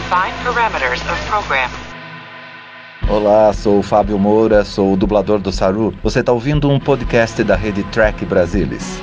Define parameters of program. Olá, sou o Fábio Moura, sou o dublador do Saru. Você está ouvindo um podcast da rede Track Brasilis.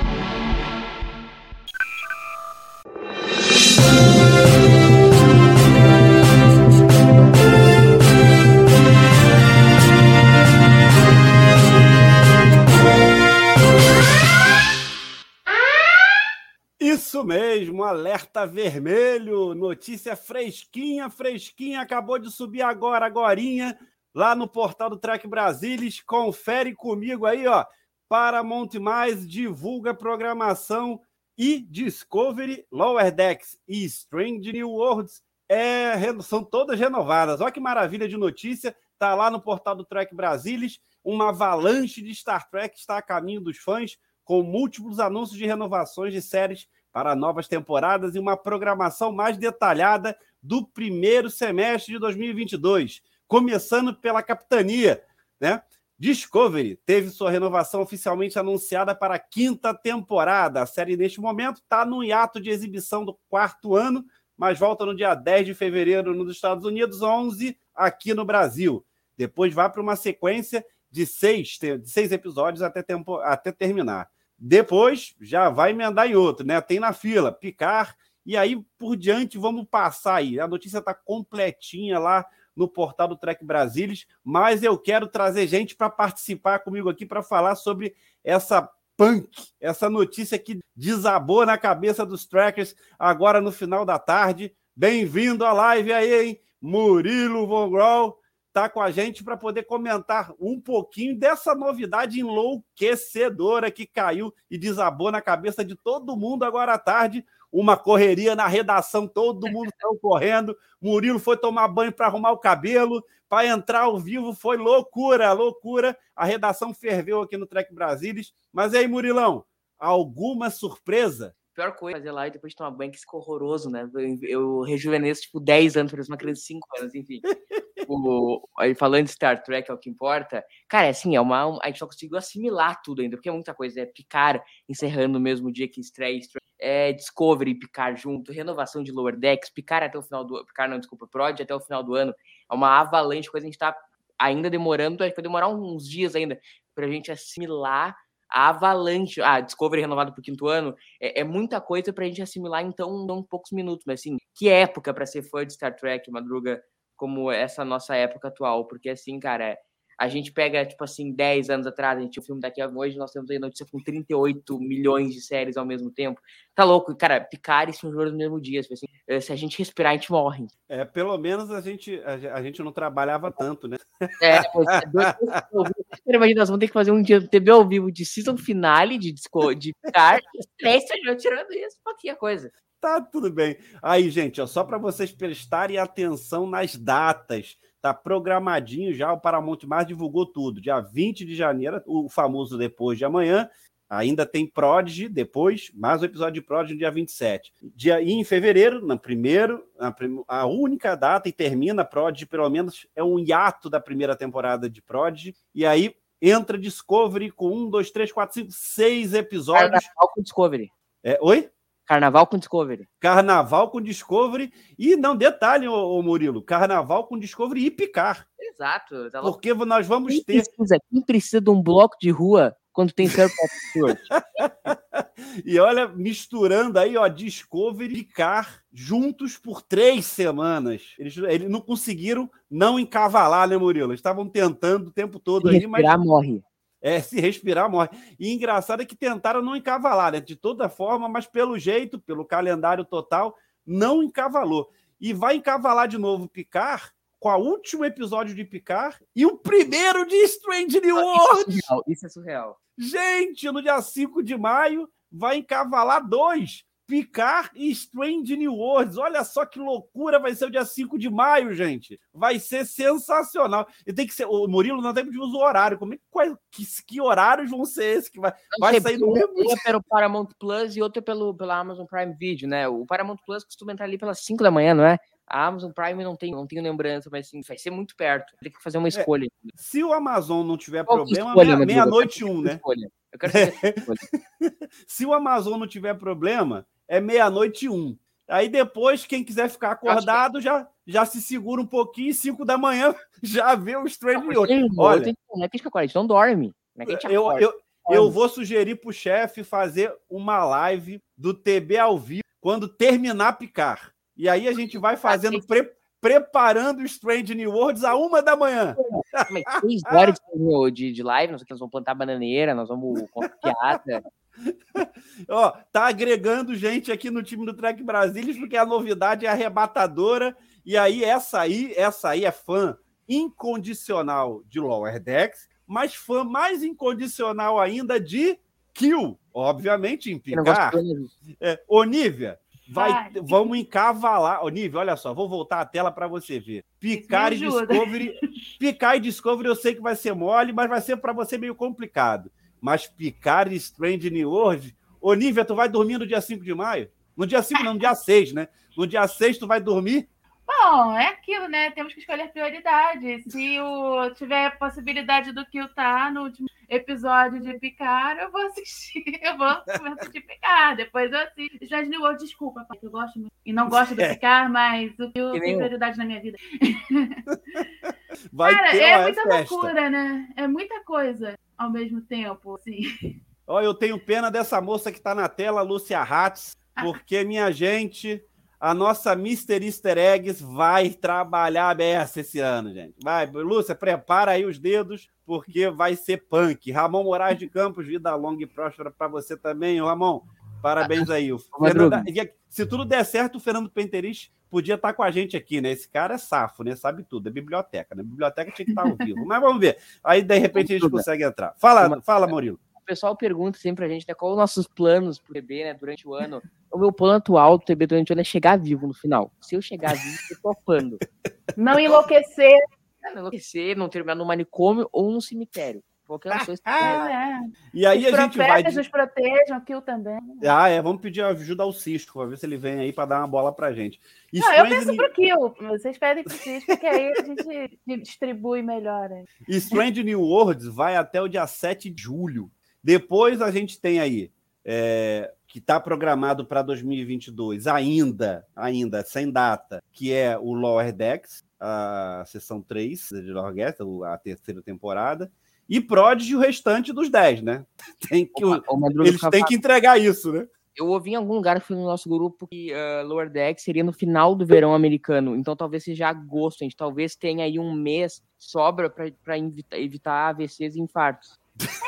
Mesmo, alerta vermelho, notícia fresquinha, fresquinha, acabou de subir agora, agorinha, lá no portal do Track Brasilis, confere comigo aí, ó, Paramount+, Mais divulga programação e Discovery, Lower Decks e Strange New Worlds é, são todas renovadas. Olha que maravilha de notícia, tá lá no portal do Track Brasilis, uma avalanche de Star Trek está a caminho dos fãs, com múltiplos anúncios de renovações de séries para novas temporadas e uma programação mais detalhada do primeiro semestre de 2022, começando pela capitania, né? Discovery teve sua renovação oficialmente anunciada para a quinta temporada. A série, neste momento, está no hiato de exibição do quarto ano, mas volta no dia 10 de fevereiro nos Estados Unidos, 11 aqui no Brasil. Depois vai para uma sequência de seis, de seis episódios até, tempo, até terminar. Depois já vai emendar em outro, né? Tem na fila, picar, e aí por diante vamos passar aí. A notícia está completinha lá no portal do Trek Brasilis, mas eu quero trazer gente para participar comigo aqui para falar sobre essa punk, essa notícia que desabou na cabeça dos trackers agora no final da tarde. Bem-vindo à live aí, hein? Murilo Von Grol está com a gente para poder comentar um pouquinho dessa novidade enlouquecedora que caiu e desabou na cabeça de todo mundo agora à tarde. Uma correria na redação, todo mundo saiu correndo. Murilo foi tomar banho para arrumar o cabelo, para entrar ao vivo foi loucura, loucura. A redação ferveu aqui no Trek Brasilis. Mas aí, Murilão, alguma surpresa? Pior coisa fazer lá e depois de tomar banho, que ficou horroroso, né? Eu rejuvenesço, tipo, 10 anos, parece uma criança de 5 anos, enfim. o, aí falando de Star Trek, é o que importa. Cara, é assim, é uma, a gente só conseguiu assimilar tudo ainda, porque é muita coisa. É Picar encerrando no mesmo dia que estreia, é Discovery Picar junto, renovação de Lower Decks, Picar até o final do... Picar não, desculpa, Prod até o final do ano. É uma avalanche coisa, a gente tá ainda demorando, vai demorar uns dias ainda pra gente assimilar a Avalanche, a Discovery renovada por quinto ano, é, é muita coisa para a gente assimilar em tão, tão poucos minutos. Mas assim, que época para ser fã de Star Trek, Madruga, como essa nossa época atual? Porque assim, cara, é, a gente pega, tipo assim, 10 anos atrás, a gente tinha o filme daqui a hoje, nós temos aí notícia com 38 milhões de séries ao mesmo tempo. Tá louco, cara, picar e João no mesmo dia. Tipo assim, eh, se a gente respirar, a gente morre. É, pelo menos a gente, a, a gente não trabalhava tanto, né? É, é, Imagina, nós vamos ter que fazer um dia TV ao vivo de season finale de, disco, de picar três tirando isso, pouquinha coisa. Tá tudo bem. Aí, gente, ó, só para vocês prestarem atenção nas datas Tá programadinho já, o Paramount Mais divulgou tudo. Dia 20 de janeiro, o famoso depois de amanhã. Ainda tem Prodigy depois, mais um episódio de Prodigy no dia 27. Dia, e em fevereiro, na primeiro, na, a única data e termina Prodigy, pelo menos é um hiato da primeira temporada de Prodigy. E aí entra Discovery com um, dois, três, quatro, cinco, seis episódios. Carnaval com Discovery. É, oi? Carnaval com Discovery. Carnaval com Discovery. E não, detalhe, ô, ô Murilo: Carnaval com Discovery e picar. Exato. Tá Porque nós vamos quem ter. Precisa, quem precisa de um bloco de rua quando tem Sir E olha, misturando aí, ó, Discovery e Picar juntos por três semanas. Eles, eles não conseguiram não encavalar, né, Murilo? Eles estavam tentando o tempo todo aí, mas. morre. É, se respirar, morre. E engraçado é que tentaram não encavalar, né? De toda forma, mas pelo jeito, pelo calendário total, não encavalou. E vai encavalar de novo Picar com o último episódio de Picar e o primeiro de Strange New é surreal. Isso é surreal. Gente, no dia 5 de maio vai encavalar dois. Picar e Strange New Worlds. Olha só que loucura, vai ser o dia 5 de maio, gente. Vai ser sensacional. E tem que ser. O Murilo não tem que usar o horário. Como é, qual, que, que horários vão ser esses que vai, vai sair no mesmo dia? pelo Paramount Plus e outro pelo, pela Amazon Prime Video, né? O Paramount Plus costuma entrar ali pelas 5 da manhã, não é? A Amazon Prime não tem, não tenho lembrança, mas sim, vai ser muito perto. Tem que fazer uma é, escolha. É, se o Amazon não tiver Qual problema, meia-noite meia, um, né? Escolha. Eu quero saber Se o Amazon não tiver problema, é meia-noite e um. Aí depois, quem quiser ficar acordado, já, já se segura um pouquinho, 5 da manhã, já vê o Strange New Worlds. Olha, não é que a gente não dorme. Não é a eu, eu, eu vou sugerir pro chefe fazer uma live do TB ao vivo quando terminar picar. E aí a gente vai fazendo, pre, preparando o Strange New Worlds a uma da manhã. Três horas de, de live, nós, nós vamos plantar bananeira, nós vamos contar piada. Ó, tá agregando gente aqui no time do Trek Brasilis, porque a novidade é arrebatadora. E aí, essa aí, essa aí é fã incondicional de Lower Decks, mas fã mais incondicional ainda de Kill, obviamente, em Picar. É, Onívia, vai, vamos encavalar. Onívia, olha só, vou voltar a tela para você ver. Picar e Discovery. Picar e Discovery eu sei que vai ser mole, mas vai ser para você meio complicado. Mas Picar e Strange New World. Onívia, tu vai dormir no dia 5 de maio? No dia 5, não, no dia 6, né? No dia 6 tu vai dormir Bom, é aquilo, né? Temos que escolher prioridade. Se o, tiver possibilidade do que tá no último episódio de Picar, eu vou assistir. Eu vou assistir Picar. Depois eu assisto. Strange New World, desculpa, pai, que eu gosto muito. E não gosto do é. Picar, mas o que tem prioridade na minha vida. Vai Cara, ter é muita festa. loucura, né? É muita coisa ao mesmo tempo, assim. Ó, eu tenho pena dessa moça que tá na tela, Lúcia Hatz, ah. porque, minha gente a nossa Mister Easter Eggs vai trabalhar beça esse ano, gente. Vai, Lúcia, prepara aí os dedos, porque vai ser punk. Ramon Moraes de Campos, vida longa e próspera para você também, Ramon. Parabéns aí. O Fernanda... Se tudo der certo, o Fernando Penteris podia estar com a gente aqui, né? Esse cara é safo, né? Sabe tudo, é biblioteca, né? Biblioteca tinha que estar ao vivo. Mas vamos ver. Aí, de repente, a gente consegue entrar. Fala, fala, Murilo pessoal pergunta sempre pra gente, né, qual os nossos planos pro TB, né, durante o ano. O meu plano atual do TB durante o ano é chegar vivo no final. Se eu chegar vivo, eu tô topando. Não enlouquecer. Não enlouquecer, não terminar no manicômio ou no cemitério. Qualquer uma coisa. Ah, é. E aí Os a gente vai. nos protejam, Kill também. Ah, é. Vamos pedir ajuda ao Cisco, pra ver se ele vem aí para dar uma bola pra gente. E não, eu penso pro Kill. Vocês pedem pro Cisco, que aí a gente distribui melhor. Hein? E Strange New Worlds vai até o dia 7 de julho. Depois a gente tem aí, é, que está programado para 2022, ainda, ainda sem data, que é o Lower Decks, a sessão 3 de Lower Decks, a terceira temporada, e Prodigy o restante dos 10, né? Tem que, o, o eles têm que entregar isso, né? Eu ouvi em algum lugar foi no nosso grupo que uh, Lower Deck seria no final do verão americano, então talvez seja agosto, a gente talvez tenha aí um mês sobra para evitar AVCs e infartos.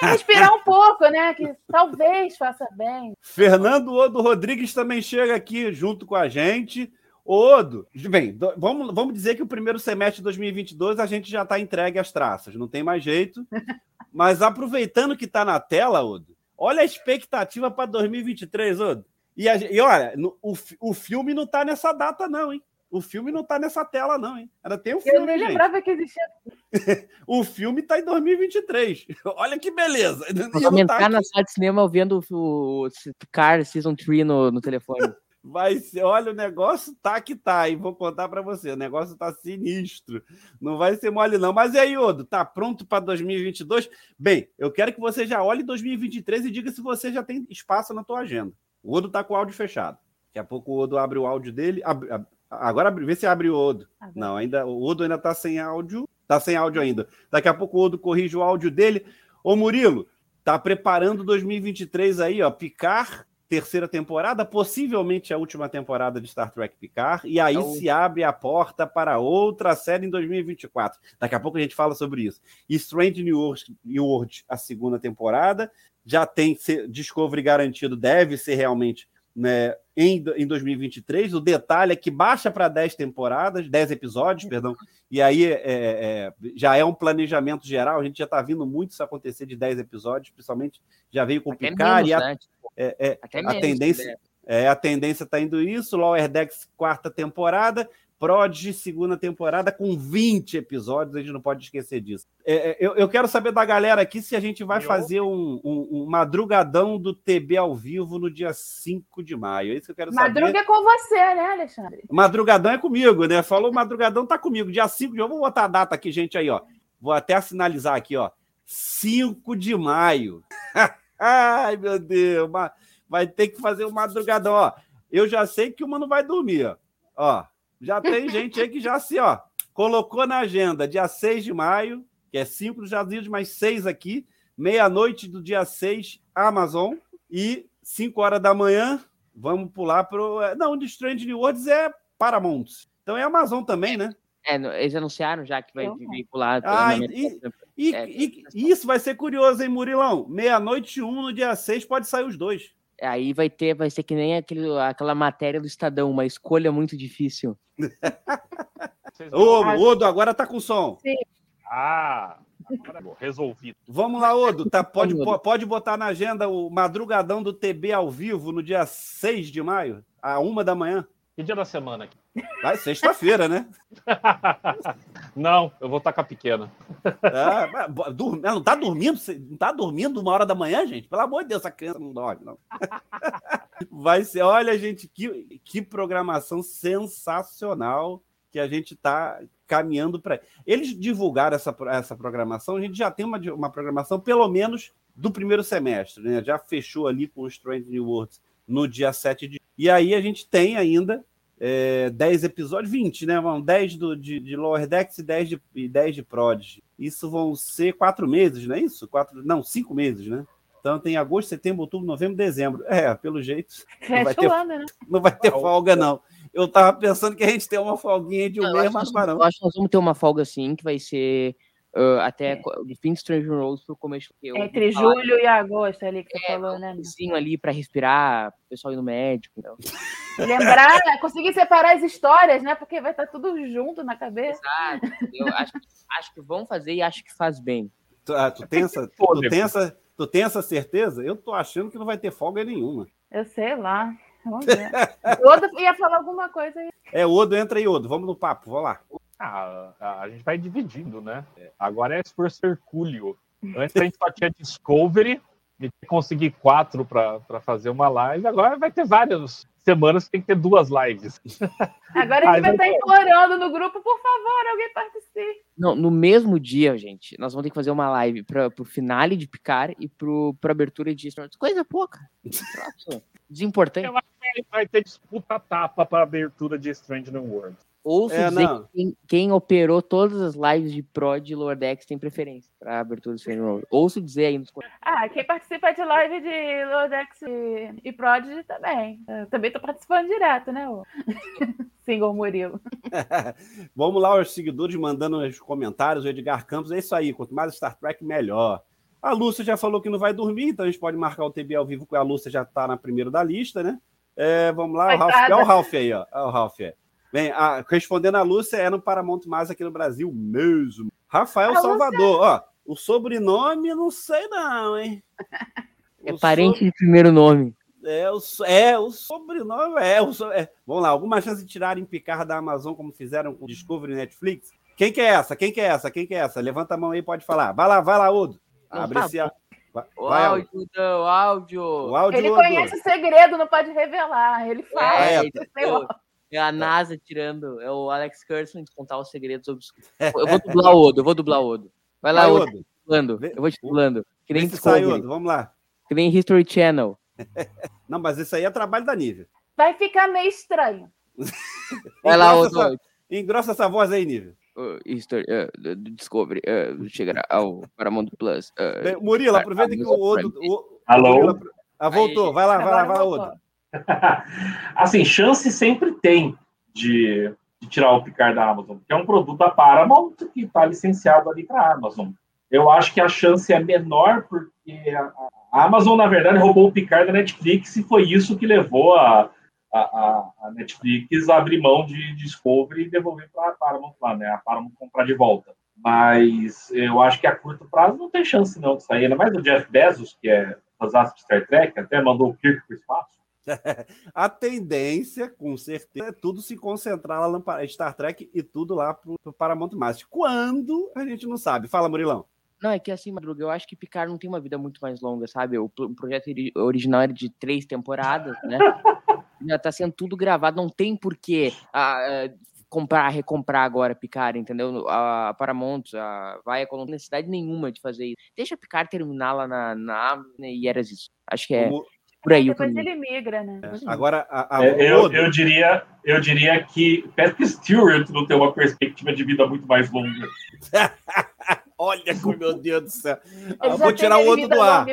É respirar um pouco, né? Que talvez faça bem. Fernando Odo Rodrigues também chega aqui junto com a gente. Odo, bem, vamos, vamos dizer que o primeiro semestre de 2022 a gente já está entregue às traças, não tem mais jeito. Mas aproveitando que está na tela, Odo, olha a expectativa para 2023, Odo. E, a, e olha, no, o, o filme não está nessa data, não, hein? O filme não tá nessa tela, não, hein? Ainda tem o filme. Eu nem gente. lembrava que existia. o filme tá em 2023. Olha que beleza. Vou comentar tá na sala de cinema vendo o Car Season 3 no, no telefone. Vai ser, olha, o negócio tá que tá, e vou contar para você, o negócio tá sinistro. Não vai ser mole não. Mas e aí, Odo, tá pronto para 2022? Bem, eu quero que você já olhe 2023 e diga se você já tem espaço na tua agenda. O Odo tá com o áudio fechado. Daqui a pouco o Odo abre o áudio dele, abre, Agora vê se abre o Odo. Agora. Não, ainda o Odo ainda tá sem áudio. Tá sem áudio ainda. Daqui a pouco o Odo corrige o áudio dele. Ô Murilo, tá preparando 2023 aí, ó, Picar, terceira temporada, possivelmente a última temporada de Star Trek Picar, e aí então... se abre a porta para outra série em 2024. Daqui a pouco a gente fala sobre isso. E Strange New World, New World a segunda temporada, já tem Discovery garantido, deve ser realmente né, em, em 2023. O detalhe é que baixa para 10 temporadas, 10 episódios, perdão, e aí é, é, já é um planejamento geral. A gente já está vindo muito isso acontecer de 10 episódios, principalmente já veio complicar. e a, né? É, é a tendência. É, a tendência está indo isso, Lower Decks quarta temporada, Prodigy, segunda temporada, com 20 episódios, a gente não pode esquecer disso. É, é eu, eu, quero saber da galera aqui se a gente vai fazer um, um, um, madrugadão do TB ao vivo no dia 5 de maio. É isso que eu quero saber. Madruga é com você, né, Alexandre? Madrugadão é comigo, né? Falou madrugadão, tá comigo. Dia 5 de maio, vou botar a data aqui, gente, aí, ó. Vou até sinalizar aqui, ó. 5 de maio. Ai, meu Deus. Vai ter que fazer um madrugadão, ó. eu já sei que uma não vai dormir, ó. ó já tem gente aí que já se, ó, colocou na agenda dia 6 de maio, que é 5 dos Estados Unidos, mais 6 aqui, meia-noite do dia 6, Amazon, e 5 horas da manhã, vamos pular pro. é, Não, de Strange New Worlds é Paramount. Então é Amazon também, né? É, eles anunciaram já que vai Eu- veicular. Ah, e- E, É, e- isso vai ser curioso, hein, Murilão? Meia-noite um no dia 6 pode sair os dois. Aí vai ter, vai ser que nem aquele, aquela matéria do Estadão, uma escolha muito difícil. Ô, Odo, agora tá com som. Ah, agora bom, resolvido. Vamos lá, Odo. Tá, pode, pode botar na agenda o madrugadão do TB ao vivo no dia 6 de maio, à uma da manhã. Que dia da semana aqui? Vai, sexta-feira, né? Não, eu vou estar com a pequena. Ah, ela não tá dormindo? Não tá dormindo uma hora da manhã, gente? Pelo amor de Deus, essa criança não dorme, não. Vai ser, olha, gente, que, que programação sensacional que a gente tá caminhando para. Eles divulgaram essa, essa programação, a gente já tem uma, uma programação, pelo menos, do primeiro semestre, né? Já fechou ali com o Strange New Worlds no dia 7 de. E aí a gente tem ainda é, 10 episódios, 20, né? Vão 10 do, de, de Lower Decks e 10 de, e 10 de Prodigy. Isso vão ser quatro meses, não é isso? Quatro, não, cinco meses, né? Então tem agosto, setembro, outubro, novembro, dezembro. É, pelo jeito, vai Fecha ter- o ano, né? não vai ter folga, não. Eu tava pensando que a gente tem uma folguinha de um Não, mês, mas não vai nós, não. eu acho que nós vamos ter uma folga assim, que vai ser ah, até É. co- do fim de Stranger pro começo. porque eu Entre julho e agosto ali que você É, falou, né? um ali pra respirar, o pessoal ir no médico. Então. Lembrar, conseguir separar as histórias, né? Porque vai estar tudo junto na cabeça. Exato. Eu acho, que- acho que vão fazer e acho que faz bem. Tu, ah, tu tem essa, tu, tem essa, tu tem essa certeza? Eu tô achando que não vai ter folga nenhuma. Eu sei lá. Vamos ver. O outro ia falar alguma coisa aí. É, Odo, entra aí, Odo. Vamos no papo, vamos lá. Ah, a, a gente vai dividindo, né? Agora é por Hercúleo. Antes a gente só tinha Discovery, e que conseguir quatro para fazer uma live. Agora vai ter várias semanas que tem que ter duas lives. Agora a gente vai vai estar implorando no grupo, por favor, alguém participe. Não, no mesmo dia, gente, nós vamos ter que fazer uma live pra, pro finale de Picar e pro abertura de. Coisa pouca. Desimportante. Eu Vai ter disputa tapa para abertura de Strange New World. Ouço É, dizer não. que quem, quem operou todas as lives de Pro de Lower Decks tem preferência pra abertura do Worlds. Ouço dizer aí nos comentários. Ah, quem participa de live de Lodex e, e Prodigy também. Eu também tô participando direto, né? Single Murilo. Vamos lá, os seguidores mandando os comentários. O Edgar Campos, é isso aí. Quanto mais Star Trek, melhor. A Lúcia já falou que não vai dormir, então a gente pode marcar o TB ao vivo, porque a Lúcia já está na primeira da lista, né? É, vamos lá, o Ralph, é o Ralph aí, ó. É o Ralph, é. Bem, a- respondendo a Lúcia, é no Paramount Mais aqui no Brasil mesmo. Rafael A Lúcia- Salvador, ó. O sobrenome, não sei não, hein? É O parente de primeiro nome. é o, so- é, o sobrenome é, o so- é. Vamos lá, alguma chance de tirarem Picar da Amazon, como fizeram com o Discovery Netflix? Quem que é essa? Quem que é essa? Quem que é essa? Levanta a mão aí, pode falar. Vai lá, vai lá, Odo. Abre esse. a- Vai, O vai, Odo. áudio, não, o áudio. O áudio, Ele Odo. conhece o segredo, não pode revelar. Ele fala. É, eu sei lá. É a NASA tirando, é o Alex Kurtzman de contar os segredos obscuros. Eu vou dublar o Odo, eu vou dublar o Odo. Vai lá, Vai, Odo, Odo. Vê- Eu vou te dublando. Que nem se sai, Discovery, Odo. Vamos lá. que nem History Channel. Não, mas isso aí é trabalho da Nívia. Vai ficar meio estranho. Vai lá, Engrossa Odo. essa- Engrossa essa voz aí, Nívia. Uh, History, uh, Discovery, uh, chegará ao Paramount Plus. uh, Bem, Murilo, aproveita que o Odo. o- Alô? Murilo, ah, voltou. Vai lá, vai lá, vai lá, voltou. Odo. assim, chance sempre tem de, de tirar o Picard da Amazon, porque é um produto da Paramount que está licenciado ali para a Amazon. Eu acho que a chance é menor porque a, a Amazon, na verdade, roubou o Picard da Netflix e foi isso que levou a, a, a- Netflix a abrir mão de Discovery e devolver para a Paramount lá, né? A Paramount comprar de volta. Mas eu acho que a curto prazo não tem chance não de sair, ainda mais o Jeff Bezos, que é fãzaço de Star Trek, até mandou o Kirk para o espaço. A tendência, com certeza, é tudo se concentrar lá no Star Trek e tudo lá pro, pro Paramount Master. Quando a gente não sabe. Fala, Murilão. Não, é que assim, Madruga, eu acho que Picard não tem uma vida muito mais longa, sabe? O, o projeto ori- original era de três temporadas, né? Já tá sendo tudo gravado, não tem porquê ah, ah, comprar, recomprar agora Picard, entendeu? A Paramount, a não tem necessidade nenhuma de fazer isso. Deixa Picard terminar lá na, na Amazon e era isso. Acho que é. O Mu- por aí Depois ele migra, né? Agora, a, a É, eu, eu, diria, eu diria que Patrick Stewart não tem uma perspectiva de vida muito mais longa. Olha como, meu Deus do céu. Ah, vou tirar o Odo vida do ar.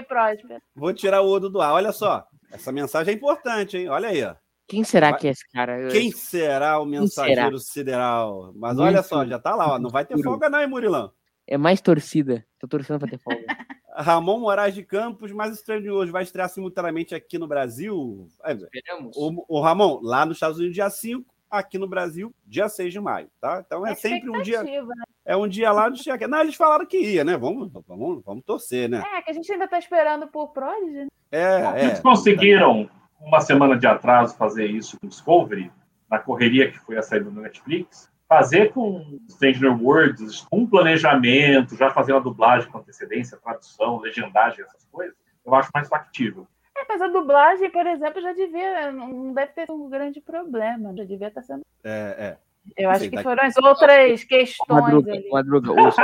Vou tirar o Odo do ar. Olha só. Essa mensagem é importante, hein? Olha aí, ó. Quem será Vai- que é esse cara? Eu- Quem será o mensageiro sideral? Mas olha só, já tá lá, ó. Não vai ter folga, não, hein, Murilão? É mais torcida. Tô torcendo pra ter folga. Ramon Moraes de Campos, mais estranho de hoje, vai estrear simultaneamente aqui no Brasil. É, Esperamos. O, o Ramon, lá nos Estados Unidos, dia 5, aqui no Brasil, dia 6 de maio, tá? Então é sempre um dia, né? é um dia lá do dia aqui. Não, eles falaram que ia, né? Vamos, vamos, vamos torcer, né? É, que a gente ainda tá esperando por Prodigy. né? É, Eles é. conseguiram, uma semana de atraso, fazer isso com Discovery, na correria que foi a saída do Netflix, fazer com Stranger Worlds, com planejamento, já fazendo a dublagem com antecedência, tradução, legendagem, essas coisas, eu acho mais factível. É, mas a dublagem, por exemplo, já devia. Não deve ter um grande problema. Já devia estar sendo. É, é. Eu acho Sim, que foram as outras questões Madruga, ali. Madruga, o só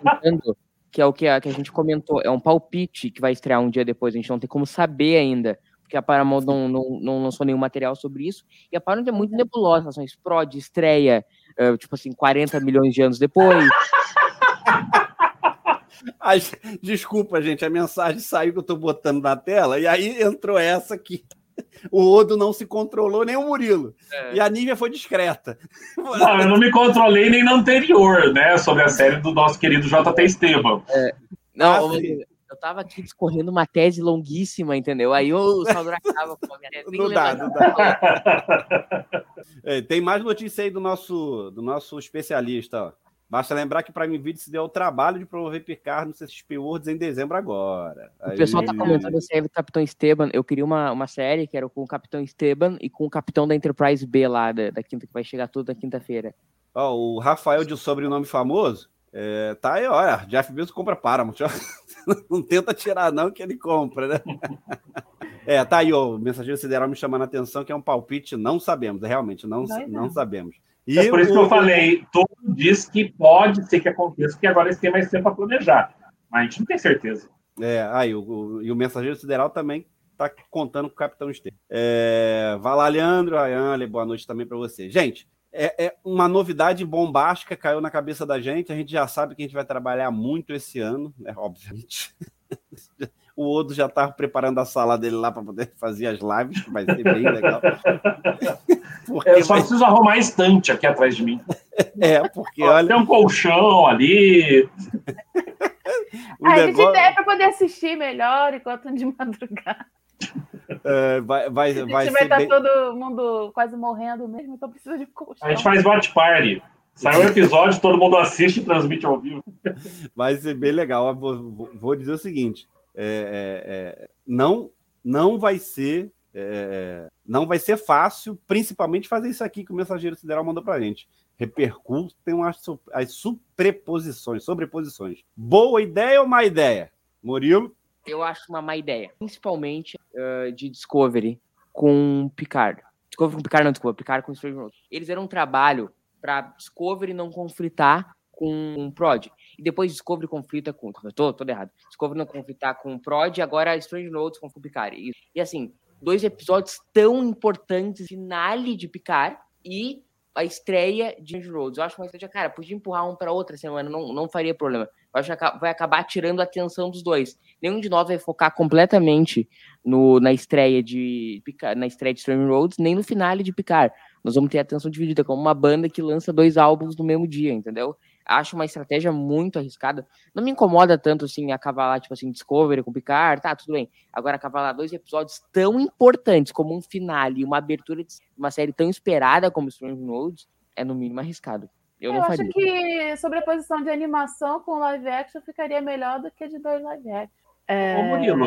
comentando, que é o que a, que a gente comentou, é um palpite que vai estrear um dia depois, a gente não tem como saber ainda, porque a Paramount não, não, não lançou nenhum material sobre isso, e a Paramount é muito nebulosa, em relação a isso, prod, estreia, eh, tipo assim, 40 milhões de anos depois, Ai, desculpa, gente, a mensagem saiu que eu tô botando na tela, e aí entrou essa aqui. O Odo não se controlou, nem o Murilo. É. E a Nívia foi discreta. Não, eu não me controlei nem na anterior, né? Sobre a série do nosso querido JT Esteban. Não, Ah, ô, sim. Madruga, eu tava aqui discorrendo uma tese longuíssima, entendeu? Aí o Salvador acaba com a minha tese. Não dá, não dá. É, tem mais notícia aí do nosso, do nosso especialista. Ó. Basta lembrar que o Prime Video se deu o trabalho de promover Picard no CXP Worlds em dezembro agora. O pessoal tá comentando a série do Capitão Esteban. Eu queria uma, uma série que era com o Capitão Esteban e com o Capitão da Enterprise B lá, da, da quinta, que vai chegar tudo na quinta-feira. Ó, o Rafael de sobrenome famoso, é, tá aí, olha, Jeff Bezos compra Paramount. Não tenta tirar não que ele compra, né? É, tá aí, ó, o mensageiro sideral me chamando a atenção que é um palpite, não sabemos, é, realmente, não, não não. sabemos. E É por isso que o- eu falei, todo diz que pode ser que aconteça, porque agora eles têm mais tempo para planejar. Mas a gente não tem certeza. É, aí, o, o- e o mensageiro sideral também tá contando com o Capitão Esteban. É, vai lá, Leandro, Ayane, boa noite também para você. Gente, é, é uma novidade bombástica, caiu na cabeça da gente, a gente já sabe que a gente vai trabalhar muito esse ano, né, obviamente. O Odo já estava preparando a sala dele lá para poder fazer as lives, que vai ser bem legal. Porque, Eu só vai- preciso arrumar a estante aqui atrás de mim. é, porque Tem olha, um colchão ali. o a gente negócio é para poder assistir melhor enquanto de madrugada. é, vai, vai, A gente vai vai ser estar bem... todo mundo quase morrendo mesmo, então precisa de colchão. A gente faz watch party. Sai um episódio, todo mundo assiste e transmite ao vivo. Vai ser bem legal. Eu Vou, vou- dizer o seguinte: é, é, é, não, não vai ser. é, não vai ser fácil, principalmente fazer isso aqui que o mensageiro sideral mandou pra gente. Repercutem as, as superposições, sobreposições. Boa ideia ou má ideia? Murilo? Eu acho uma má ideia. Principalmente eh, de Discovery com Picard. Discovery com Picard, não, desculpa. Picard com Strange Worlds. Eles eram um trabalho para Discovery não conflitar com Prod. E depois Discovery conflita com. Eu tô, errado. Discovery não conflitar com Prod, agora Strange Worlds com Picard. E, e assim, dois episódios tão importantes, finale de Picard e a estreia de Strange Worlds. Eu acho uma estratégia, cara, podia empurrar um para outra semana, não, não faria problema. Eu acho que vai acabar tirando a atenção dos dois. Nenhum de nós vai focar completamente no, na estreia de na estreia de Strange Roads, nem no finale de Picard. Nós vamos ter atenção dividida, como uma banda que lança dois álbuns no mesmo dia, entendeu? Acho uma estratégia muito arriscada. Não me incomoda tanto assim acavalar, tipo assim, Discovery com Picard, tá, tudo bem. Agora, acavalar dois episódios tão importantes como um finale e uma abertura de uma série tão esperada como Strange Roads é no mínimo arriscado. Eu, Eu não acho faria. que sobreposição de animação com live action ficaria melhor do que de dois live action. É, Ô, Murilo.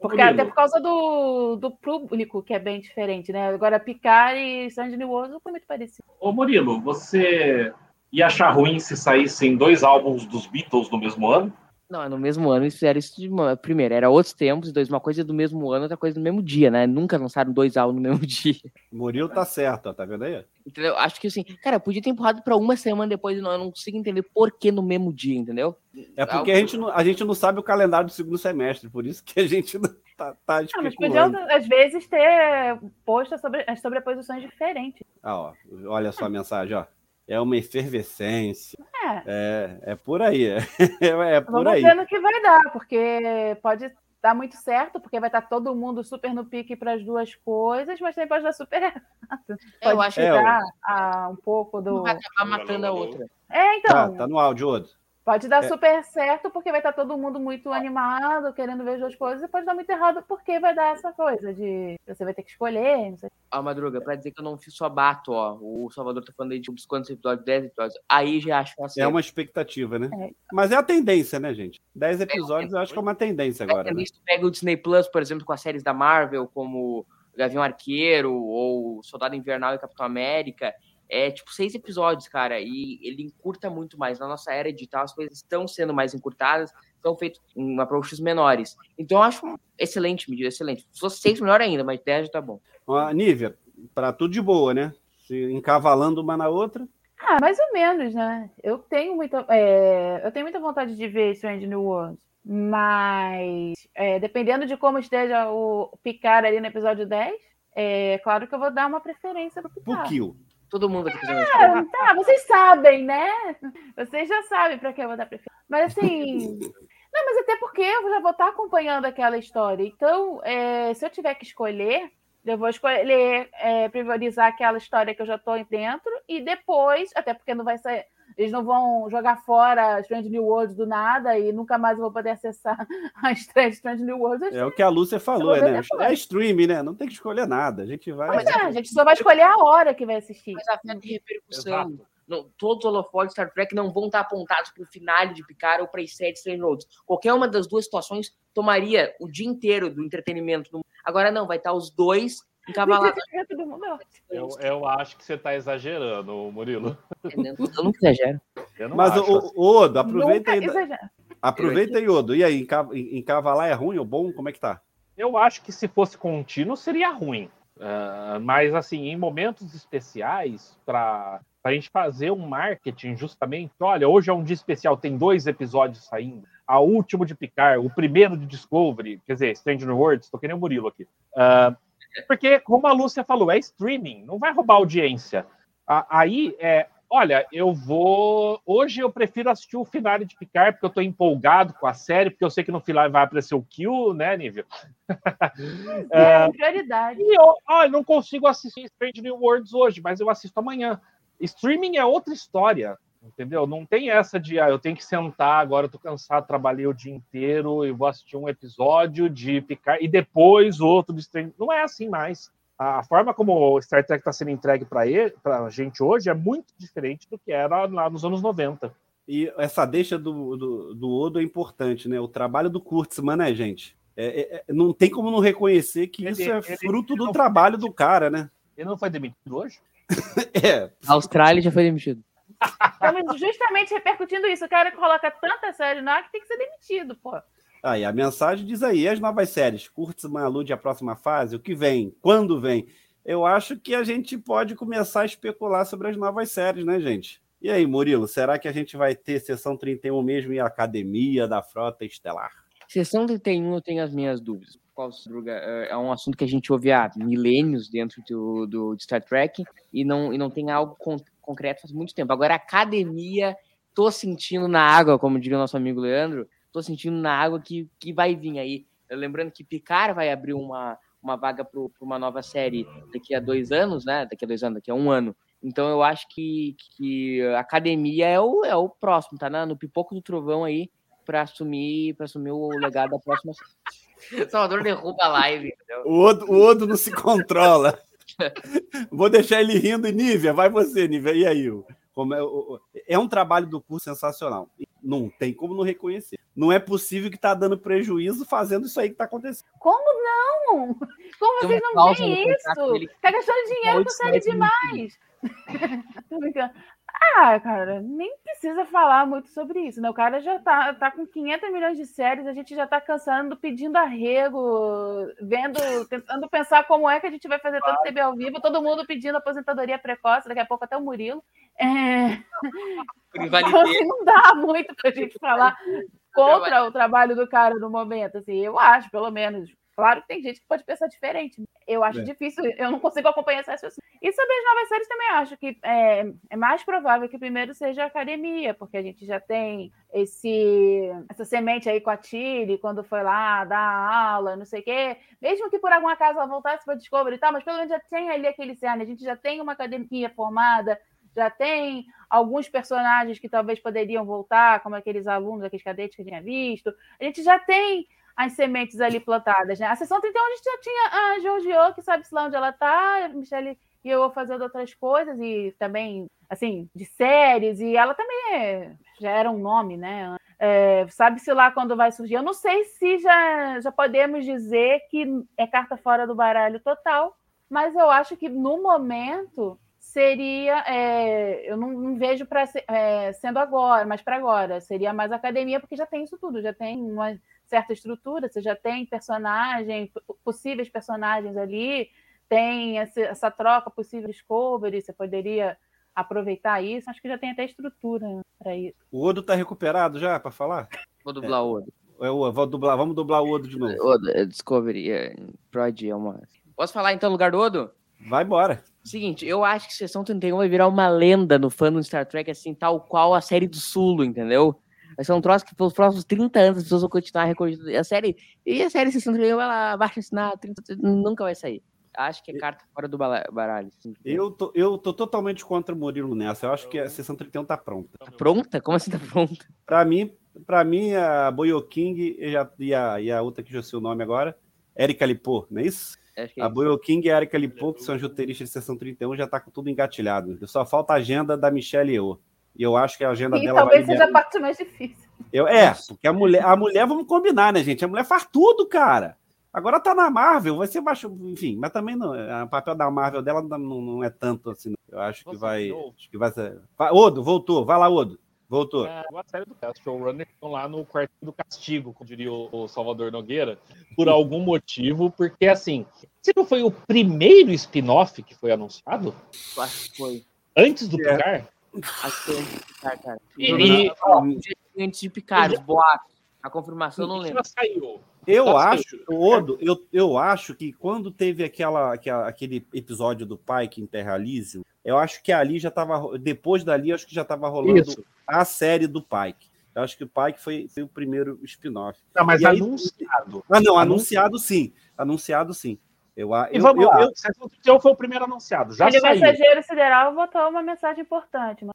Porque Murilo. até por causa do, do público, que é bem diferente, né? Agora, Picard e Strange New Worlds foi muito parecido. Ô Murilo, você ia achar ruim se saíssem dois álbuns dos Beatles no mesmo ano? Não, no mesmo ano eles fizeram isso de uma... Primeiro, era outros tempos, e dois, uma coisa do mesmo ano, outra coisa do mesmo dia, né? Nunca lançaram dois álbuns no mesmo dia. Murilo tá certo, ó, tá vendo aí? Entendeu? Acho que assim, cara, podia ter empurrado pra uma semana depois, não, eu não consigo entender por que no mesmo dia, entendeu? É porque a gente, não, a gente não sabe o calendário do segundo semestre, por isso que a gente não tá, tá Ah, mas podiam, às vezes, ter posto sobre, as sobreposições diferentes. Ah, ó, olha só a mensagem, ó. É uma efervescência. É, É, é por aí. É, é por vamos aí. ver no que vai dar, porque pode dar muito certo, porque vai estar todo mundo super no pique para as duas coisas, mas também pode dar super errado. Eu Pode acho É, tirar ah, um pouco que do. vai acabar matando a outra. É, Tá, então. tá no áudio, Odo. Pode dar É. super certo, porque vai estar todo mundo muito animado, querendo ver as duas coisas, e pode dar muito errado, porque vai dar essa coisa de você vai ter que escolher, não sei. Ó, Madruga, pra dizer que eu não fiz só bato, ó. O Salvador tá falando aí de uns quantos episódios, 10 episódios. Aí já acho que É uma expectativa, né? É. Mas é a tendência, né, gente? Dez episódios eu acho que é uma tendência agora. né? Se tu pega o Disney Plus, por exemplo, com as séries da Marvel, como Gavião Arqueiro, ou Soldado Invernal e Capitão América, é tipo seis episódios, cara, e ele encurta muito mais. Na nossa era digital, as coisas estão sendo mais encurtadas, estão feitas em approaches menores. Então, eu acho excelente medida, excelente. Se fosse seis, melhor ainda, mas dez já tá bom. Ó, Nívia, pra tudo de boa, né? Se encavalando uma na outra. Ah, mais ou menos, né? Eu tenho muita, é, eu tenho muita vontade de ver Strange New Worlds, mas é, dependendo de como esteja o Picard ali no episódio 10, é claro que eu vou dar uma preferência pro Por Picard. kill. Todo mundo aqui. Ah, tá, vocês sabem, né? Vocês já sabem para que eu vou dar preferência. Mas assim. Não, mas até porque eu já vou estar acompanhando aquela história. Então, é, se eu tiver que escolher, eu vou escolher é, priorizar aquela história que eu já estou dentro e depois, até porque não vai ser. Eles não vão jogar fora Strange New Worlds do nada e nunca mais eu vou poder acessar a estreia de Strange New Worlds. É o que a Lúcia falou, vou né? depois. É streaming, né? Não tem que escolher nada. A gente vai. Mas é, a gente só vai escolher a hora que vai assistir. Mas afeta em repercussão. Exato. Não, todos os holofotes de Star Trek não vão estar apontados para o finale de Picard ou para as séries Strange Roads. Qualquer uma das duas situações tomaria o dia inteiro do entretenimento. Agora não, vai estar os dois encavalados. Todo mundo é ótimo. Eu, eu acho que você está exagerando, Murilo. Eu não exagero. Eu não Mas, acho o, assim. o, Odo, aproveita Nunca aí. Aproveita aí, Odo. E aí, enca- encavalar é ruim ou bom? Como é que tá? Eu acho que se fosse contínuo seria ruim. Ah, mas, assim, em momentos especiais, para a gente fazer um marketing justamente, olha, hoje é um dia especial, tem dois episódios saindo. A último de Picard, o primeiro de Discovery, quer dizer, Strange New Worlds, tô querendo o Murilo aqui. Ah, porque, como a Lúcia falou, é streaming, não vai roubar audiência. Aí, é, olha, eu vou. Hoje eu prefiro assistir o final de Picard, porque eu tô empolgado com a série, porque eu sei que no final vai aparecer o Kill, né, Nívia? É, prioridade. E eu, ah, eu não consigo assistir Strange New Worlds hoje, mas eu assisto amanhã. Streaming é outra história, entendeu? Não tem essa de, ah, eu tenho que sentar, agora eu tô cansado, trabalhei o dia inteiro e vou assistir um episódio de Picard e depois outro de Strange. Não é assim mais. A forma como o Star Trek está sendo entregue para a gente hoje é muito diferente do que era lá nos anos 90. E essa deixa do, do, do Odo é importante, né? O trabalho do Kurtzman, né, gente? É, é, é, não tem como não reconhecer que Ele- isso é ele- fruto ele do trabalho do cara, né? Ele não foi demitido hoje? É. A Austrália já foi demitido. Estamos justamente repercutindo isso. O cara que coloca tanta série no ar que tem que ser demitido, pô. Aí a mensagem diz aí, e as novas séries, Kurtzman alude à próxima fase, o que vem, quando vem? Eu acho que a gente pode começar a especular sobre as novas séries, né, gente? E aí, Murilo, será que a gente vai ter sessão 31 mesmo e a Academia da Frota Estelar? Sessão 31 eu tenho as minhas dúvidas. É é um assunto que a gente ouve há milênios dentro do, do de Star Trek e não, e não tem algo concreto faz muito tempo. Agora, academia, tô sentindo na água, como diria o nosso amigo Leandro, tô sentindo na água que, que vai vir aí. Lembrando que Picard vai abrir uma, uma vaga para uma nova série daqui a dois anos, né? Daqui a dois anos, daqui a um ano. Então eu acho que, que a academia é o, é o próximo, tá na- no pipoco do trovão aí para assumir, para assumir o legado da próxima série. Salvador derruba a live, entendeu? O Odo, o Odo não se controla. Vou deixar ele rindo. E Nívia, vai você, Nívia. E aí? Como é, o- é um trabalho do curso sensacional. Não tem como não reconhecer. Não é possível que está dando prejuízo fazendo isso aí que está acontecendo. Como não? Como Tem vocês não veem isso? dele Tá gastando dinheiro com série demais. Ah, cara, nem precisa falar muito sobre isso, né? O cara já tá, tá com 500 milhões de séries, a gente já tá cansando, pedindo arrego, vendo, tentando pensar como é que a gente vai fazer tanto TV ao vivo, todo mundo pedindo aposentadoria precoce, daqui a pouco até o Murilo. É... Então, assim, não dá muito pra gente falar contra o trabalho do cara no momento, assim, eu acho, pelo menos. Claro que tem gente que pode pensar diferente. Eu acho é. difícil, eu não consigo acompanhar essas pessoas. E sobre as novas séries também acho que é, é, mais provável que primeiro seja a academia, porque a gente já tem esse essa semente aí com a Tilly, quando foi lá dar aula, não sei o quê. Mesmo que por alguma casa ela voltasse para Discovery e tal, mas pelo menos já tem ali aquele cerne, a gente já tem uma academia formada, já tem alguns personagens que talvez poderiam voltar, como aqueles alunos, aqueles cadetes que gente tinha visto. A gente já tem as sementes ali plantadas, né? A sessão 31 a gente já tinha a Giorgio, que sabe-se lá onde ela está, Michelle e eu fazendo outras coisas, e também, assim, de séries, e ela também é, já era um nome, né? É, Sabe-se lá quando vai surgir. Eu não sei se já, já podemos dizer que é carta fora do baralho total, mas eu acho que no momento seria, é, eu não, não vejo para é, sendo agora, mas para agora, seria mais academia, porque já tem isso tudo, já tem uma certa estrutura, você já tem personagem, possíveis personagens ali, tem essa, troca possível Discovery, você poderia aproveitar isso, acho que já tem até estrutura para isso. O Odo tá recuperado já para falar? Vou dublar é. o Odo. É, vou dublar, vamos dublar o Odo de novo. Odo, é Discovery, é, Prod é uma. Posso falar então no lugar do Odo? Vai embora. Seguinte, eu acho que Sessão 31 vai virar uma lenda no fã do Star Trek, assim, tal qual a série do Sulo, entendeu? Vai ser um troço que pelos próximos 30 anos as pessoas vão continuar recordando a série. E a série Sessão 31, ela baixa assinar, 30, nunca vai sair. Acho que é carta fora do baralho. Eu tô, eu tô totalmente contra o Murilo nessa. Eu acho que a sessão 31 tá pronta. Tá pronta? Como assim tá pronta? Pra mim, pra mim a Boyo King e a, e a, e a outra que já sei o nome agora, Erika Lipô, não é isso? É a Boyo King e a Erika Lipô, que são as roteiristas de sessão 31, já tá com tudo engatilhado. Só falta a agenda da Michelle e eu. E eu acho que a agenda e dela talvez seja a parte mais difícil. Eu, é, porque a mulher, a mulher, vamos combinar, né, gente? A mulher faz tudo, cara. Agora tá na Marvel, vai ser baixo, enfim, mas também não, o papel da Marvel dela não, não é tanto assim. Eu acho que vai, acho que vai ser. Odo, voltou, vai lá, Odo. Voltou. É uma série do Cast Showrunner estão lá no quarto do castigo, como diria o Salvador Nogueira, por algum motivo, porque assim, se não foi o primeiro spin-off que foi anunciado? Acho que foi. Antes do é. Picar? Acho que Picar, cara. E, e, antes de Picar, os boatos. A confirmação não lembro. saiu. Eu acho, Odo, eu, eu acho que quando teve aquela, aquela, aquele episódio do Pike em Terra Elysium, eu acho que ali já estava. Depois dali, acho que já estava rolando Isso. a série do Pike. Eu acho que o Pike foi, foi o primeiro spin-off. Não, mas aí, anunciado. Ah, não, anunciado sim. Anunciado sim. Eu, e eu, vamos eu, lá. Eu, eu, foi o primeiro anunciado. Já Ele saiu. mensageiro sideral botou uma mensagem importante. Mano.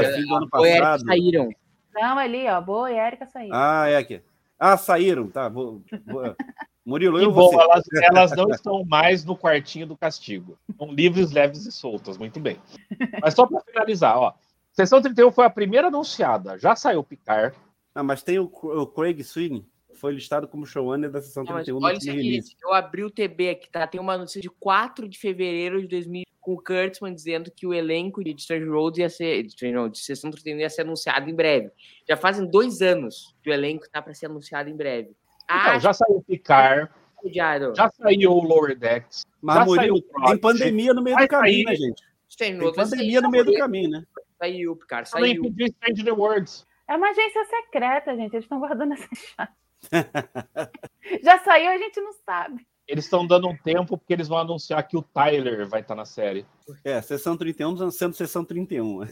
É, fim do ano passado. Saíram. Não, ali, ó. Boa e Érica saíram. Ah, é aqui. Ah, saíram, tá. Vou, vou... Murilo, eu bom, elas, elas, não estão mais no quartinho do castigo. São livres, leves e soltas, muito bem. Mas só para finalizar, ó. Sessão 31 foi a primeira anunciada. Já saiu o Picar. Ah, mas tem o, o Craig Sweeney, foi listado como showrunner da Sessão 31 olha isso aqui, eu abri o TB aqui, tá? Tem uma notícia de 4 de fevereiro de 2000 com o Kurtzman dizendo que o elenco de Strange Road ia ser, de, não, de Sessão 31 ia ser anunciado em breve. Já fazem dois anos que o elenco está para ser anunciado em breve. Então, Acho... já saiu o Picar, já saiu o Lower Decks. Mas Murilo, tem pandemia no meio do caminho, né, gente? Tem, tem pandemia no meio do caminho, né? Saiu, Picar, saiu. Strange the Words. É uma agência secreta, gente. Eles estão guardando essa chave. já saiu, a gente não sabe. Eles estão dando um tempo porque eles vão anunciar que o Tyler vai estar na série. É, sessão 31 sendo sessão 31.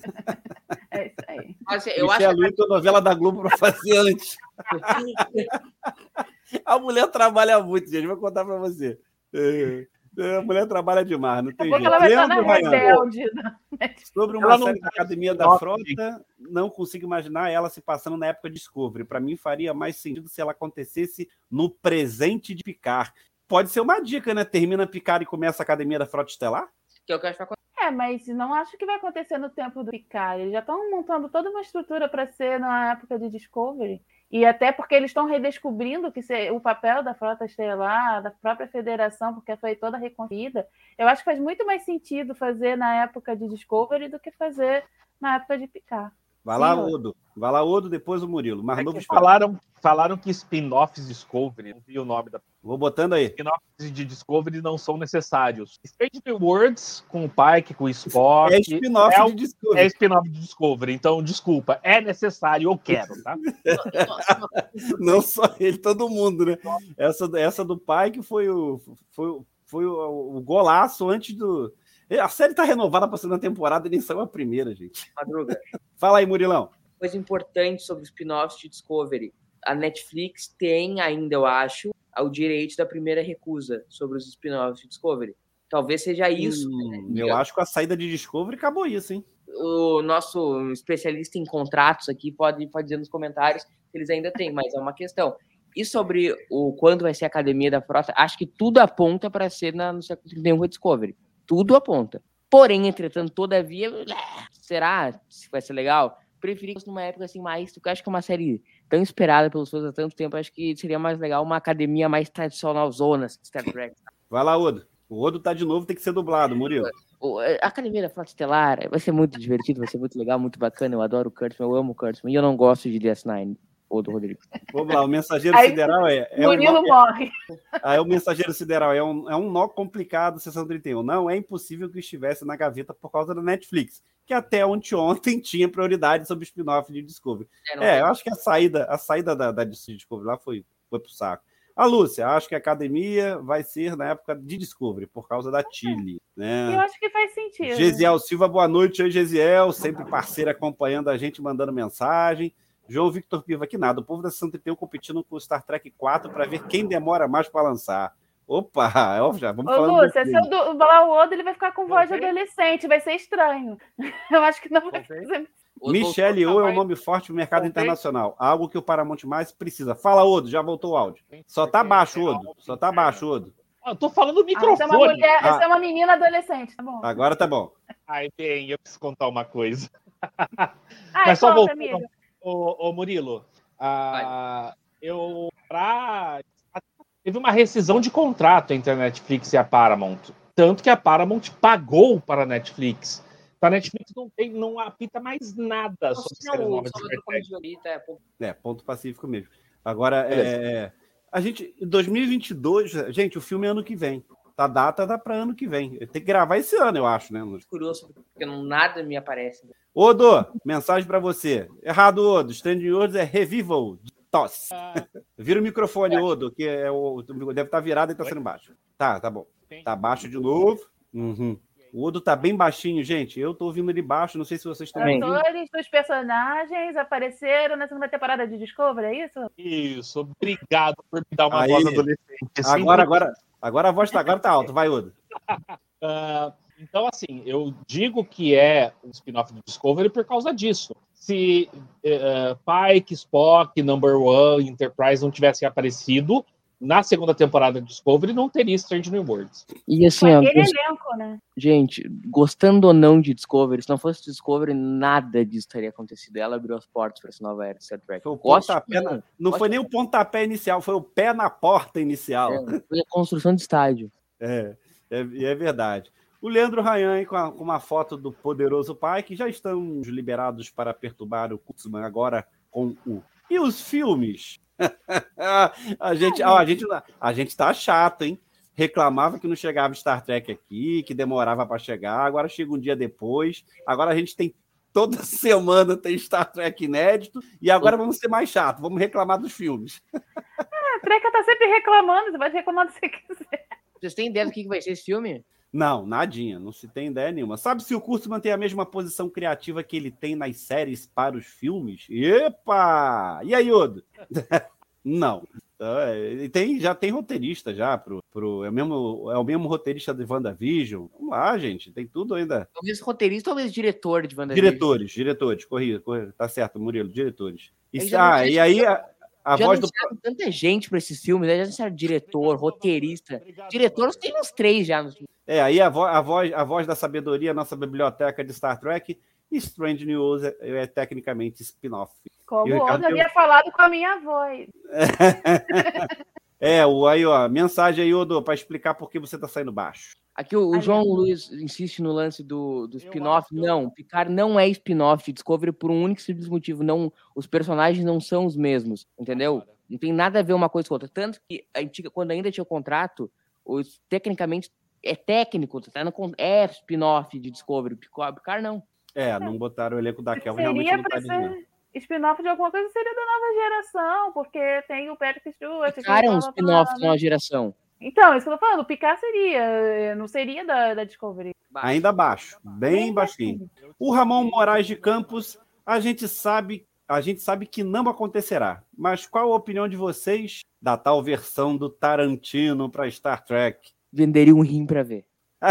É isso aí. Mas, eu acho é a que... a novela da Globo para fazer antes. a mulher trabalha muito, gente. Vou contar para você. É, a mulher trabalha demais, não tem jeito. Ela vai estar na rebelde. Né? Sobre uma ela série da Academia da Frota, não consigo imaginar ela se passando na época de Discovery. Para mim, faria mais sentido se ela acontecesse no presente de Picard pode ser uma dica, né? Termina Picard e começa a Academia da Frota Estelar? Que é o que acho que vai É, mas não acho que vai acontecer no tempo do Picard. Eles já estão montando toda uma estrutura para ser na época de Discovery. E até porque eles estão redescobrindo que o papel da Frota Estelar, da própria Federação, porque foi toda reconstruída. Eu acho que faz muito mais sentido fazer na época de Discovery do que fazer na época de Picard. Vai lá, Sim. Odo. Vai lá, Odo, depois o Murilo. Mais É novo falaram, falaram que spin-offs Discovery, não vi o nome da Vou botando aí. spin-offs de Discovery não são necessários. Strange New Worlds com o Pike, com o Spock. É spin-off é, de Discovery. é spin-off de Discovery, então desculpa, é necessário, eu quero, tá? Não só ele, todo mundo, né? Essa, essa do pai que foi o, foi, o- foi o, o golaço antes do. A série tá renovada para segunda temporada e nem saiu a primeira, gente. Madruga. Fala aí, Murilão. Coisa importante sobre os spin-offs de Discovery. A Netflix tem ainda, eu acho, o direito da primeira recusa sobre os spin-offs de Discovery. Talvez seja isso. Hum, né? eu acho que a saída de Discovery acabou isso, hein? o nosso especialista em contratos aqui pode, pode dizer nos comentários se eles ainda têm, mas é uma questão. E sobre o quando vai ser a academia da frota, acho que tudo aponta para ser na, no século 31 com a Discovery. Tudo aponta. Porém, entretanto, todavia, eh, será se vai ser legal? Preferi que fosse numa época assim mais. Porque eu acho que é uma série tão esperada pelos fãs há tanto tempo. Acho que seria mais legal uma academia mais tradicional zona assim, Star Trek. Vai lá, Odo. O Odo tá de novo, tem que ser dublado, Murilo. A Academia da Frota Estelar vai ser muito divertido, vai ser muito legal, muito bacana. Eu adoro o Kurtzman, eu amo o Kurtzman. E eu não gosto de DS9, ou do Rodrigo. Vamos lá, o mensageiro Aí, sideral é. é um Murilo nó- morre. Aí o mensageiro sideral é um, é um nó complicado, sessão 31. Não é impossível que estivesse na gaveta por causa da Netflix, que até ontem ontem tinha prioridade sobre o spin-off de Discovery. É, tem- eu acho que a saída, a saída da, da Discovery lá foi, foi pro saco. A Lúcia, acho que a academia vai ser na época de Discovery, por causa da Chile. Eu Né? acho que faz sentido. Gesiel Silva, boa noite. Oi, Gesiel, sempre parceiro acompanhando a gente, mandando mensagem. João Victor Piva, que nada. O povo da 61 competindo com o Star Trek 4 para ver quem demora mais para lançar. Opa, ó, já vamos Ô, falando. do Lúcia, se eu dublar o Odo, ele vai ficar com voz de adolescente, vai ser estranho. Eu acho que não vai fazer. Odo Michele voltou, O é um nome forte no mercado internacional. Algo que o Paramount mais precisa. Fala, Odo, já voltou o áudio. Só tá baixo, é Odo. Só tá baixo, Odo. Ah, eu tô falando no Ah, essa é uma microfone. mulher, Ah. essa é uma menina adolescente, tá bom. Agora tá bom. Ai, bem, eu preciso contar uma coisa. Ai, Mas só conta, voltando, amigo. Ô, ô Murilo, ah, eu pra... teve uma rescisão de contrato entre a Netflix e a Paramount. Tanto que a Paramount pagou para a Netflix. Então, A Netflix não, tem, não apita mais nada sobre séries novas Trek. Comedy é, É, ponto pacífico mesmo. Agora, é, a gente, em 2022, gente, o filme é ano que vem. A data dá para ano que vem. Tem que gravar esse ano, eu acho, né? curioso, porque não, nada me aparece. Odo, mensagem para você. Errado, Odo. Standing Words é Revival. de Tosse. Vira o microfone, Odo, que é o, deve estar virado e está sendo baixo. Tá, tá bom. Tá baixo de novo. Uhum. O Odo tá bem baixinho, gente. Eu tô ouvindo ele baixo. Não sei se vocês estão Também. ouvindo. Atores dos personagens apareceram na segunda temporada de Discovery, é isso? Isso, obrigado por me dar uma Aí. voz adolescente. Agora, agora, agora a voz tá, agora tá alta. Vai, Odo. Ah, então, assim, eu digo que é um spin-off do Discovery por causa disso. Se eh, Pike, Spock, Number One, Enterprise não tivessem aparecido na segunda temporada de Discovery, não teria Strange New Worlds. E assim, ó, aquele gos- elenco, né? gente, gostando ou não de Discovery, se não fosse Discovery, nada disso teria acontecido. Ela abriu as portas para essa nova era de Star Trek. Foi o Goste pontapé na- não, foi nem o pontapé inicial, foi o pé na porta inicial. é, foi a construção de estádio. É, é, e é verdade. O Leandro Rayan com, a- com uma foto do poderoso pai, que já estamos liberados para perturbar o Kurtzman agora com o. E os filmes? a, gente, ó, a, gente, a gente tá chato, hein? Reclamava que não chegava Star Trek aqui, que demorava para chegar, agora chega um dia depois. Agora a gente tem. Toda semana tem Star Trek inédito, e agora vamos ser mais chato, vamos reclamar dos filmes. A Treca tá sempre reclamando, você pode reclamar do que você quiser. Vocês têm ideia do que vai ser esse filme? Não, nadinha, não se tem ideia nenhuma. Sabe se o Kurtzman tem a mesma posição criativa que ele tem nas séries para os filmes? Epa! E aí, Odo? não. É, tem, já tem roteirista já pro, pro é, o mesmo, é o mesmo roteirista de WandaVision. Vamos lá, gente, tem tudo ainda. Talvez roteirista, talvez diretor de WandaVision. Diretores, diretores, corrija, corrija, tá certo, Murilo, diretores. E, ah, e aí a, a Já voz do tanta gente para esses filmes, né? Já anunciaram diretor, roteirista. Diretor, tem uns três já. nos- É, aí a, vo a, voz, a voz da sabedoria, nossa biblioteca de Star Trek, e Strange News é, é tecnicamente spin-off. Como o Ricardo havia falado com a minha voz. É, o, aí, ó, mensagem aí, Odo, para explicar por que você tá saindo baixo. Aqui o, o João. Luiz insiste no lance do, do spin-off. Não, Picard não é spin-off de Discovery por um único e simples motivo. Não, os personagens não são os mesmos, entendeu? Não tem nada a ver uma coisa com outra. Tanto que a antiga, quando ainda tinha o contrato, os, tecnicamente é técnico, tá no, é spin-off de Discovery. Picard não. É, não botaram o elenco da Kelvin, realmente não para tá dizendo. ser spin-off de alguma coisa, seria da nova geração, porque tem o Patrick Stewart. Picard é um spin-off de blá. uma geração. Então, isso que eu tô falando, o Picard seria, eh, não seria da, da Discovery. Ainda baixo, bem baixinho. O Ramon Moraes de Campos, a gente sabe, a gente sabe que não acontecerá. Mas qual a opinião de vocês da tal versão do Tarantino para Star Trek? Venderia um rim pra ver.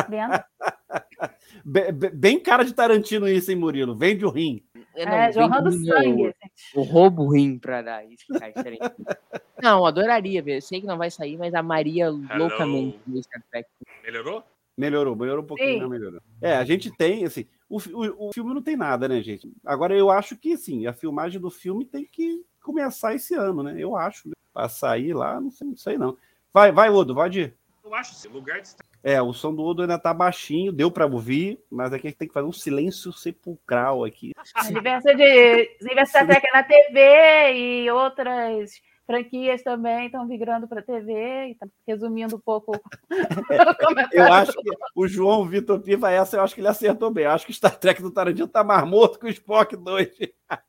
Vendo? Be- be- bem cara de Tarantino isso, hein, Murilo? Vende o rim. Eu não, É, jorrando sangue. Eu roubo o rim pra dar isso, diferente. Não, adoraria ver. Sei que não vai sair, mas amaria loucamente ver Star Trek. Melhorou? Melhorou, melhorou um pouquinho, Sim. não melhorou. É, a gente tem, assim, o, o, o filme não tem nada, né, gente? Agora, eu acho que, assim, a filmagem do filme tem que começar esse ano, né? Eu acho, né? Pra sair lá, não sei, não sei não. Vai, vai, Odo, pode ir. Eu acho lugar de estar. É, o som do Odo ainda tá baixinho, deu pra ouvir, mas aqui a gente tem que fazer um silêncio sepulcral aqui. Universo de universo Star Trek é na TV e outras franquias também estão migrando para TV. E tá resumindo um pouco comentário. Eu acho que o João Vitor Piva, essa eu acho que ele acertou bem. Eu acho que o Star Trek do Tarantino tá mais morto que o Spock 2.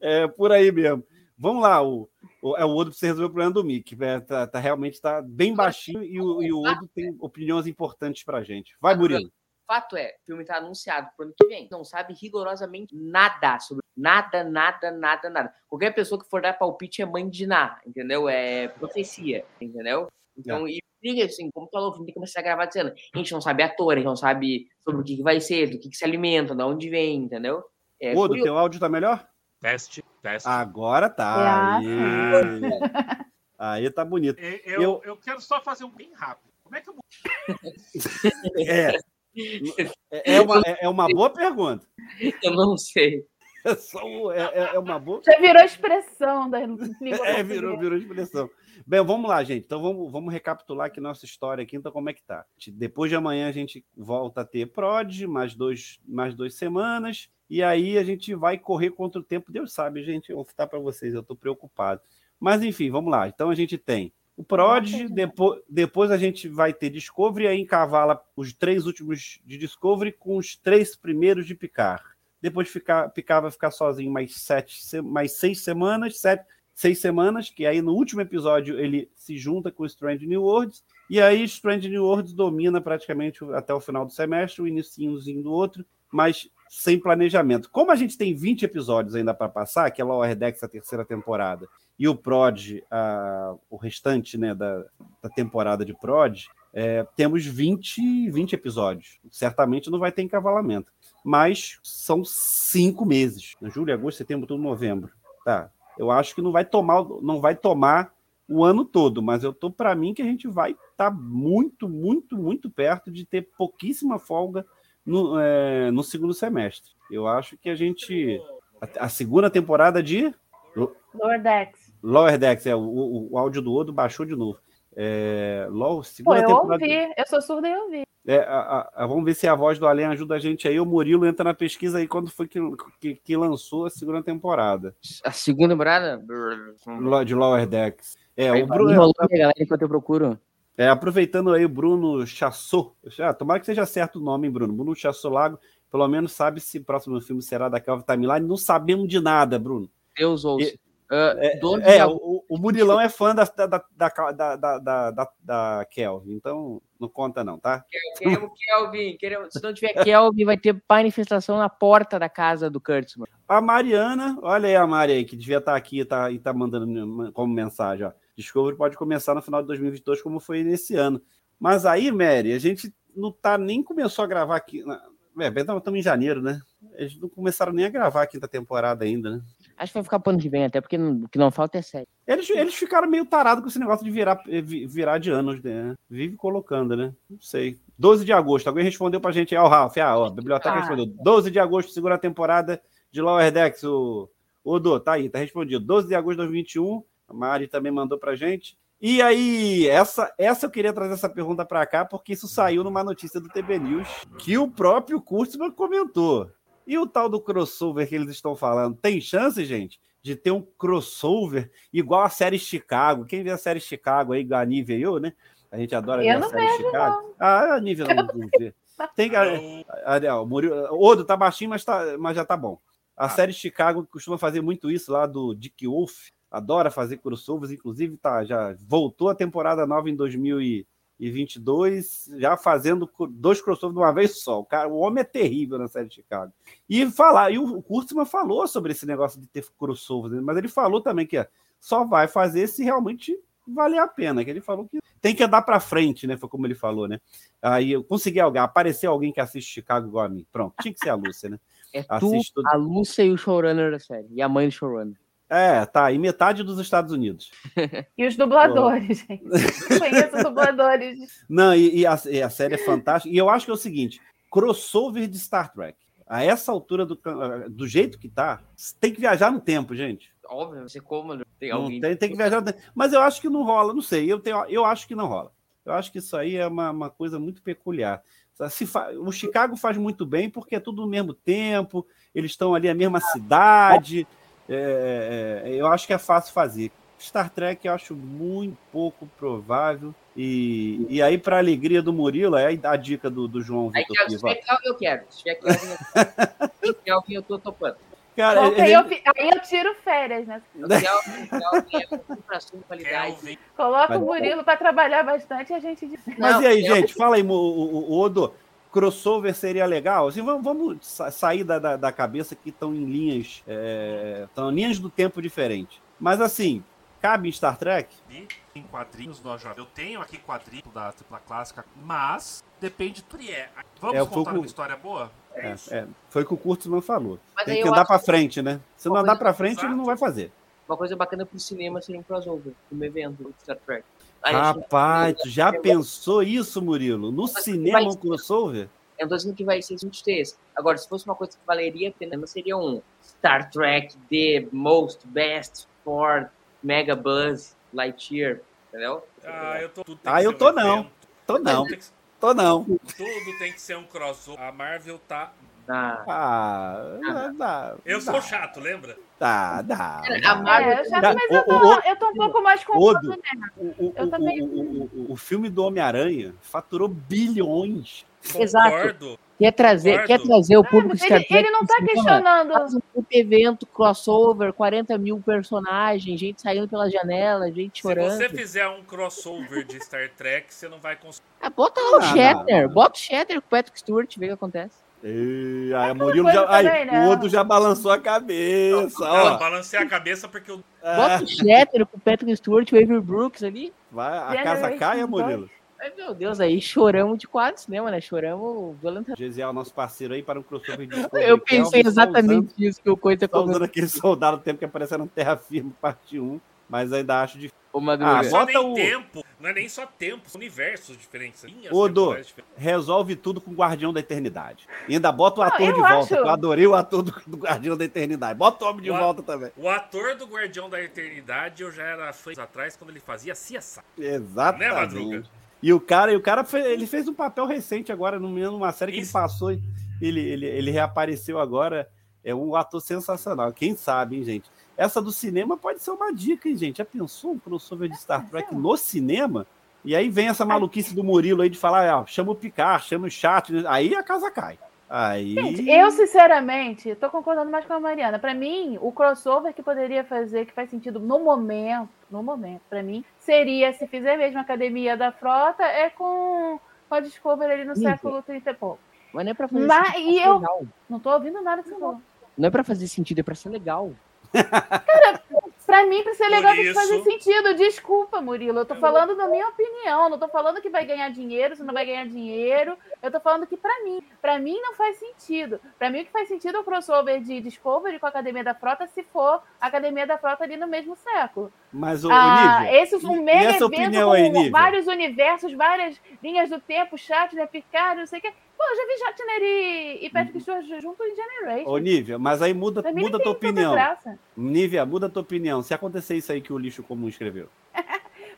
É por aí mesmo. Vamos lá, o, é o Odo você resolver o problema do Mick. É, tá, tá- realmente tá bem baixinho e o, e o Odo tem opiniões importantes pra gente. Vai, Murilo. Fato é, o filme tá anunciado pro ano que vem. Não sabe rigorosamente nada sobre nada, nada, nada, nada. Qualquer pessoa que for dar palpite é mãe de Ná, entendeu? É profecia, entendeu? Então, e briga assim, como tu falou, o filme tem que começar a gravar dizendo, a gente não sabe ator, a gente não sabe sobre o que, que vai ser, do que, que se alimenta, de onde vem, entendeu? É, Odo, teu áudio tá melhor? Teste, teste. Agora tá. É, Aí, aí tá bonito. Eu, eu, eu- quero só fazer um bem rápido. Como é que eu É. É, é uma, é, é uma boa pergunta. Eu não sei. É, só um- é- é- é uma boa Já virou expressão da É, virou, virou expressão. Bem, vamos lá, gente. Então vamos, vamos recapitular aqui nossa história aqui. Então, como é que tá? Depois de amanhã a gente volta a ter prod, mais, dois, mais duas semanas. E aí a gente vai correr contra o tempo. Deus sabe, gente. Eu vou citar para vocês, eu estou preocupado. Mas enfim, vamos lá. Então a gente tem o prod, depois, depois a gente vai ter Discovery, aí encavala os três últimos de Discovery com os três primeiros de Picard. Depois ficar, Picard vai ficar sozinho mais, sete, se- mais seis semanas, sete, seis semanas, que aí no último episódio ele se junta com o Strange New Worlds, e aí Strange New Worlds domina praticamente até o final do semestre, o iniciozinho do outro, mas sem planejamento. Como a gente tem 20 episódios ainda para passar, que é Lower Decks a terceira temporada, e o Prod, a- o restante né, da, da temporada de Prod, é, temos 20, 20 episódios. Certamente não vai ter encavalamento. Mas são cinco meses. Julho, agosto, setembro, outubro, novembro. Tá. Eu acho que não vai tomar, não vai tomar o ano todo, mas eu tô para mim que a gente vai estar muito, muito, muito perto de ter pouquíssima folga no, é, no segundo semestre. Eu acho que a gente. A, a segunda temporada de Lower Decks. Lower Decks, é, o, o, o áudio do Odo baixou de novo. É, Pô, segunda eu temporada. ouvi, eu sou surda e ouvi. É, a- a- vamos ver se a voz do Além ajuda a gente aí. O Murilo entra na pesquisa aí quando foi que, que, que lançou a segunda temporada A segunda temporada? De Lower Decks. É, Aí, o Bruno, enrolou, né, galera, enquanto eu procuro. É, aproveitando aí o Bruno Chassot. Ah, tomara que seja certo o nome, Bruno. Bruno Chassot Lago, pelo menos sabe se o próximo filme será da Kelvin Timeline. Não sabemos de nada, Bruno. Deus ouça. Ah, É, dono é, o, o Murilão é fã da, da, da, da, da, da, da, da Kelvin, então não conta não, tá? Queremos Kelvin. Queremos... Se não tiver Kelvin, vai ter manifestação na porta da casa do Kurtzman. A Mariana, olha aí a Mari aí, que devia estar aqui tá, e tá mandando como mensagem, ó. Discovery pode começar no final de 2022, como foi nesse ano. Mas aí, Mary, a gente não tá nem começou a gravar aqui. na- É, bem, estamos em janeiro, né? Eles não começaram nem a gravar a quinta temporada ainda, né? Acho que vai ficar pro ano que vem, até porque não- o que não falta é série. Eles, eles ficaram meio tarados com esse negócio de virar, eh, vi- virar de anos, né? Vive colocando, né? Não sei. 12 de agosto. Alguém respondeu pra gente aí, ó, o Ralf. Ah, ó, a biblioteca Ah. respondeu. 12 de agosto, segunda temporada de Lower Decks. O, o Dô, tá aí, tá respondido. 12 de agosto de 2021. A Mari também mandou pra gente. E aí, essa, essa eu queria trazer essa pergunta para cá, porque isso saiu numa notícia do TB News que o próprio Kurtzman comentou. E o tal do crossover que eles estão falando, tem chance, gente, de ter um crossover igual a série Chicago? Quem vê a série Chicago aí, a Nívia e eu, né? A gente adora Eu ver a não série vejo, Chicago. Ah, a Nívia não, não vê. Tem, a, a, a, o Murilo, Odo tá baixinho, mas, tá, mas já tá bom. A série Chicago costuma fazer muito isso lá do Dick Wolf. Adora fazer crossovers, inclusive tá, já voltou a temporada nova em 2022, já fazendo dois crossovers de uma vez só. O, cara, o homem é terrível na série Chicago. E falar, e o Kurtzman falou sobre esse negócio de ter crossovers, né? mas ele falou também que só vai fazer se realmente valer a pena. Que ele falou que tem que andar para frente, né? Foi como ele falou, né? Aí eu consegui alguém, apareceu alguém que assiste Chicago igual a mim. Pronto, tinha que ser a Lúcia, né? É tu, a Lúcia e o showrunner da série. E a mãe do showrunner. É, tá, e metade dos Estados Unidos. E os dubladores, gente. Eu conheço dubladores. Não, e, e a, e a série é fantástica. E eu acho que é o seguinte: crossover de Star Trek. A essa altura do, cam- do jeito que tá, tem que viajar no tempo, gente. Óbvio, você como tem Não alguém. tem, tem que viajar no tempo. Mas eu acho que não rola, não sei. Eu, tenho, eu acho que não rola. Eu acho que isso aí é uma, uma coisa muito peculiar. Se fa- o Chicago faz muito bem porque é tudo no mesmo tempo, eles estão ali na mesma cidade. É, é, eu acho que é fácil fazer. Star Trek eu acho muito pouco provável. E, e aí, para alegria do Murilo, é a dica do, do João Aí, Vitor Thiago, se Piva. tiver Kelvin, eu quero. Se tiver Kelvin, eu Kelvin, tô topando. Cara, Bom, ele- aí, eu, aí eu tiro férias, né? É. Coloca o Murilo para trabalhar bastante e a gente diz. Mas Não, e aí, eu- gente? Fala aí, o, o, o Odo. Crossover seria legal? Assim, vamos, vamos sa- sair da, da, da cabeça que estão em linhas. Estão em linhas do tempo diferentes. Mas assim, cabe em Star Trek? em quadrinhos do AJ. Eu tenho aqui quadrinho da tripla clássica, mas depende do que é. Vamos É, contar com- uma história boa? É, é, foi o que o Kurtzman falou. Mas Tem que andar acho pra que frente, né? Se não andar coisa- pra frente, ele Exato. não vai fazer. Uma coisa bacana pro cinema seria um crossover, um evento do Star Trek. Rapaz, tu já eu- pensou isso, Murilo? No Mas cinema um crossover? Eu não tô dizendo que vai ser 23. Agora, se fosse uma coisa que valeria a pena, seria um Star Trek The Most Best for Mega Buzz Lightyear, entendeu? Ah, eu tô. Ah, eu tô um não. evento. Tô não, tô não. tudo tem que ser um crossover. A Marvel tá. Ah, Ah, dá. Eu dá, sou chato, lembra? Dá, dá. dá. Marvel É, eu Já- mas eu o- tô, o- eu tô um pouco mais confuso? O, o- Eu o- também- o- o- o- o filme do Homem-Aranha faturou bilhões. Exato. Concordo. quer trazer, Concordo. quer trazer o Ah, público Star ele, ele não tá questionando. Um evento, crossover, 40 mil personagens, gente saindo pela janela, gente Se chorando. você fizer um crossover de Star Trek, você não vai conseguir. Ah, bota lá o Ah, Shatner, não. bota o Shatner com o Patrick Stewart, vê o que acontece. E aí, aquela Murilo já, aí, também, né? o Odo já balançou a cabeça. Não, Ó, balancei a cabeça porque eu. Bota o Shatner com o Patrick Stewart, o Avery Brooks ali. vai, a casa caia, Murilo. Ai, meu Deus, aí choramos de quadro cinema, né? Choramos violentamente. Gesiel, nosso parceiro aí, para um crossover de Eu pensei exatamente isso que o Coisa comentou. usando aquele soldado do tempo que apareceu no Terra Firme, parte 1. Mas ainda acho difícil. Ô, Ah, Madruga. Não é nem o- tempo, não é nem só tempo, são universos diferentes. diferentes. Resolve tudo com o Guardião da Eternidade. E ainda bota o ator eu de volta. acho- Eu adorei o ator do, do Guardião da Eternidade. Bota o homem de O a- volta também. O ator do Guardião da Eternidade eu já era fã atrás quando ele fazia CSI. Exatamente. Né, Madruga? E o cara, e o cara fe- ele fez um papel recente agora, num- numa série que Isso. ele passou. e Ele, ele, ele reapareceu agora. É um ator sensacional. Quem sabe, hein, gente? Essa do cinema pode ser uma dica, hein, gente? Já pensou um crossover de Star Trek no cinema? E aí vem essa maluquice do Murilo aí de falar, ah, chama o Picard, chama o chat. Aí a casa cai. Aí. Gente, eu sinceramente tô concordando mais com a Mariana. Pra mim, o crossover que poderia fazer, que faz sentido no momento, no momento, pra mim, seria se fizer mesmo a academia da frota, é com, com a Discovery ali no Isso. século 30 e pouco. Mas não é pra fazer Mas- sentido, pra eu- ser legal. Não tô ouvindo nada que você. Não é pra fazer sentido, é pra ser legal. Pra mim, pra ser legal, tem que isso- fazer sentido. Desculpa, Murilo. Eu tô falando da minha opinião. Não tô falando que vai ganhar dinheiro, se não vai ganhar dinheiro. Eu tô falando que pra mim, pra mim não faz sentido. Pra mim, o que faz sentido é o crossover de Discovery com a Academia da Frota, se for a Academia da Frota ali no mesmo século. Mas, ô, Ah, Nívia, esse um e mega evento com aí, vários universos, várias linhas do tempo, chat, né, Picard, não sei o que. Pô, eu já vi Shatner e, Patrick Stewart junto em Generation. Ô, Nívia, mas aí muda, muda a tua opinião. Nívia, muda a tua opinião. Se acontecer isso aí que o lixo comum escreveu.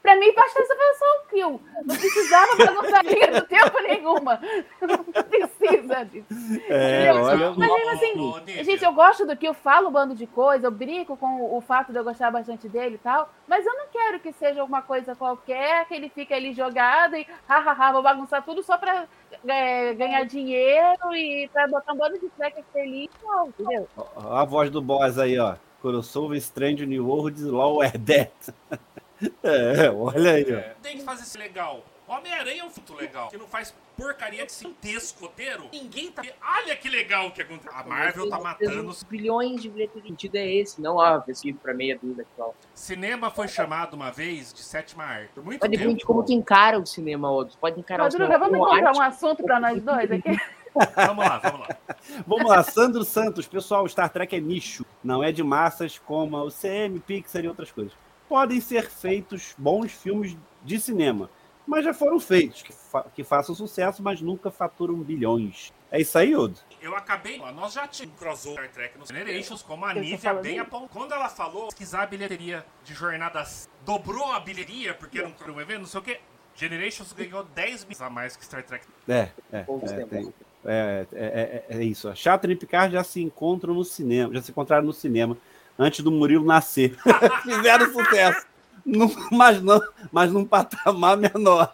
Pra mim, basta essa versão kill. Não precisava bagunçar a linha do tempo nenhuma. Não precisa disso. É, olha. Mas mesmo assim. Gente, eu gosto do que eu falo um bando de coisa, eu brinco com o fato de eu gostar bastante dele e tal, mas eu não quero que seja uma coisa qualquer, que ele fique ali jogado e hahaha, vou bagunçar tudo só pra é, ganhar dinheiro e pra botar um bando de tracker feliz, não, entendeu? Ó, A voz do boss aí, ó. Crossover Strange New World Lower Death. É, olha aí, ó. É, Tem que fazer isso legal. Homem-Aranha é um fruto legal, que não faz porcaria de gigantesco roteiro. Ninguém tá. Olha que legal que aconteceu. A Marvel tá matando. Os bilhões de bilheteria. O sentido é esse, não ó, vestido pra meia dúzia aqui, ó. Cinema foi chamado uma vez de sétima arte. Por muito Mas depende de tempo. como tu encara o cinema, outros. Pode encarar o cinema vamos encontrar arte. um assunto pra nós dois aqui? Vamos lá, vamos lá. Vamos lá, Sandro Santos. Pessoal, Star Trek é nicho. Não é de massas como o CM, Pixar e outras coisas. Podem ser feitos bons filmes de cinema, mas já foram feitos, que, fa- que façam sucesso, mas nunca faturam bilhões. É isso aí, Odo? Eu acabei. Nós já tínhamos um crossover Star Trek nos Generations, como a Nívia bem apontou. Quando ela falou, pesquisar a bilheteria de jornadas. Dobrou a bilheteria, porque era um, era um evento, não sei o quê. Generations ganhou 10 mil a mais que Star Trek. É, é, Poucos é, tem- é, é, é, é isso. A Chatham e Picard já se encontram no cinema, já se encontraram no cinema antes do Murilo nascer. Fizeram sucesso. Num- mas, não, mas num patamar menor.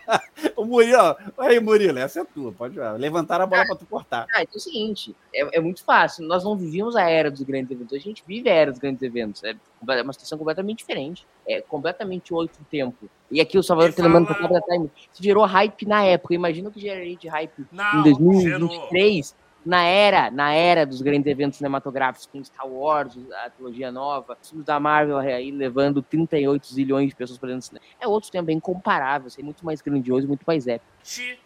O Murilo, ó, aí, Murilo, essa é tua, pode ir. levantar a bola para tu cortar. Ah, então é o seguinte, é, é muito fácil. Nós não vivíamos a era dos grandes eventos. A gente vive a era dos grandes eventos. É comple- uma situação completamente diferente. É completamente outro tempo. E aqui o Salvador E tá lembrando pra cada time. Se gerou hype na época. Imagina o que geraria de hype Não, em 2023, na era, na era dos grandes eventos cinematográficos, com Star Wars, a trilogia nova, os filmes da Marvel aí levando 38 zilhões de pessoas para dentro do cinema. É outro tempo, é incomparável, assim, muito mais grandioso, muito mais épico.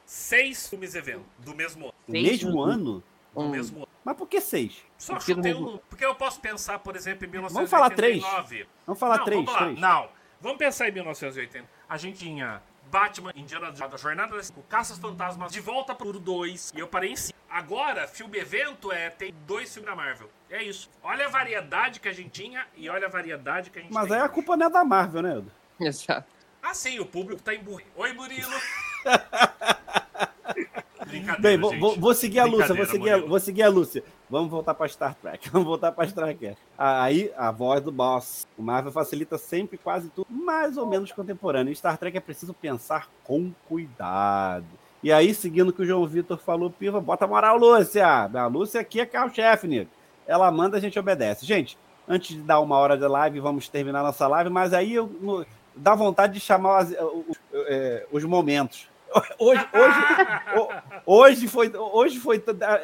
Seis filmes evento do mesmo ano. No Seis mesmo ano? Do Um, mesmo ano. Mas por que seis? Só Porque chutei um. Porque eu posso pensar, por exemplo, em Vamos falar três. 1989. Vamos falar não, três, vamos lá. três. Não, vamos pensar em 1980. A gente tinha Batman, Indiana Jones, a Jornada das Cinco, Caças Fantasmas, De Volta pro 2, e eu parei em 5. Agora, filme evento é tem dois filmes da Marvel. É isso. Olha a variedade que a gente tinha e olha a variedade que a gente Mas tem. aí a culpa não é da Marvel, né, Edu? Exato. Ah, sim, o público tá emburrado. Oi, Murilo. Brincadeira, Bem, vou, gente. vou- seguir a Lúcia, vou seguir a, vou seguir a Lúcia. Vamos voltar para Star Trek. Vamos voltar para Star Trek. Aí, a voz do boss. O Marvel facilita sempre quase tudo, mais ou menos contemporâneo. Em Star Trek é preciso pensar com cuidado. E aí, seguindo o que o João Vitor falou, Piva, bota moral, Lúcia. A Lúcia aqui é carro-chefe. Ela manda, a gente obedece. Gente, antes de dar uma hora de live, vamos terminar nossa live, mas aí eu, no- dá vontade de chamar as- os, é, os momentos. Hoje, hoje, Ho- Hoje foi, hoje foi,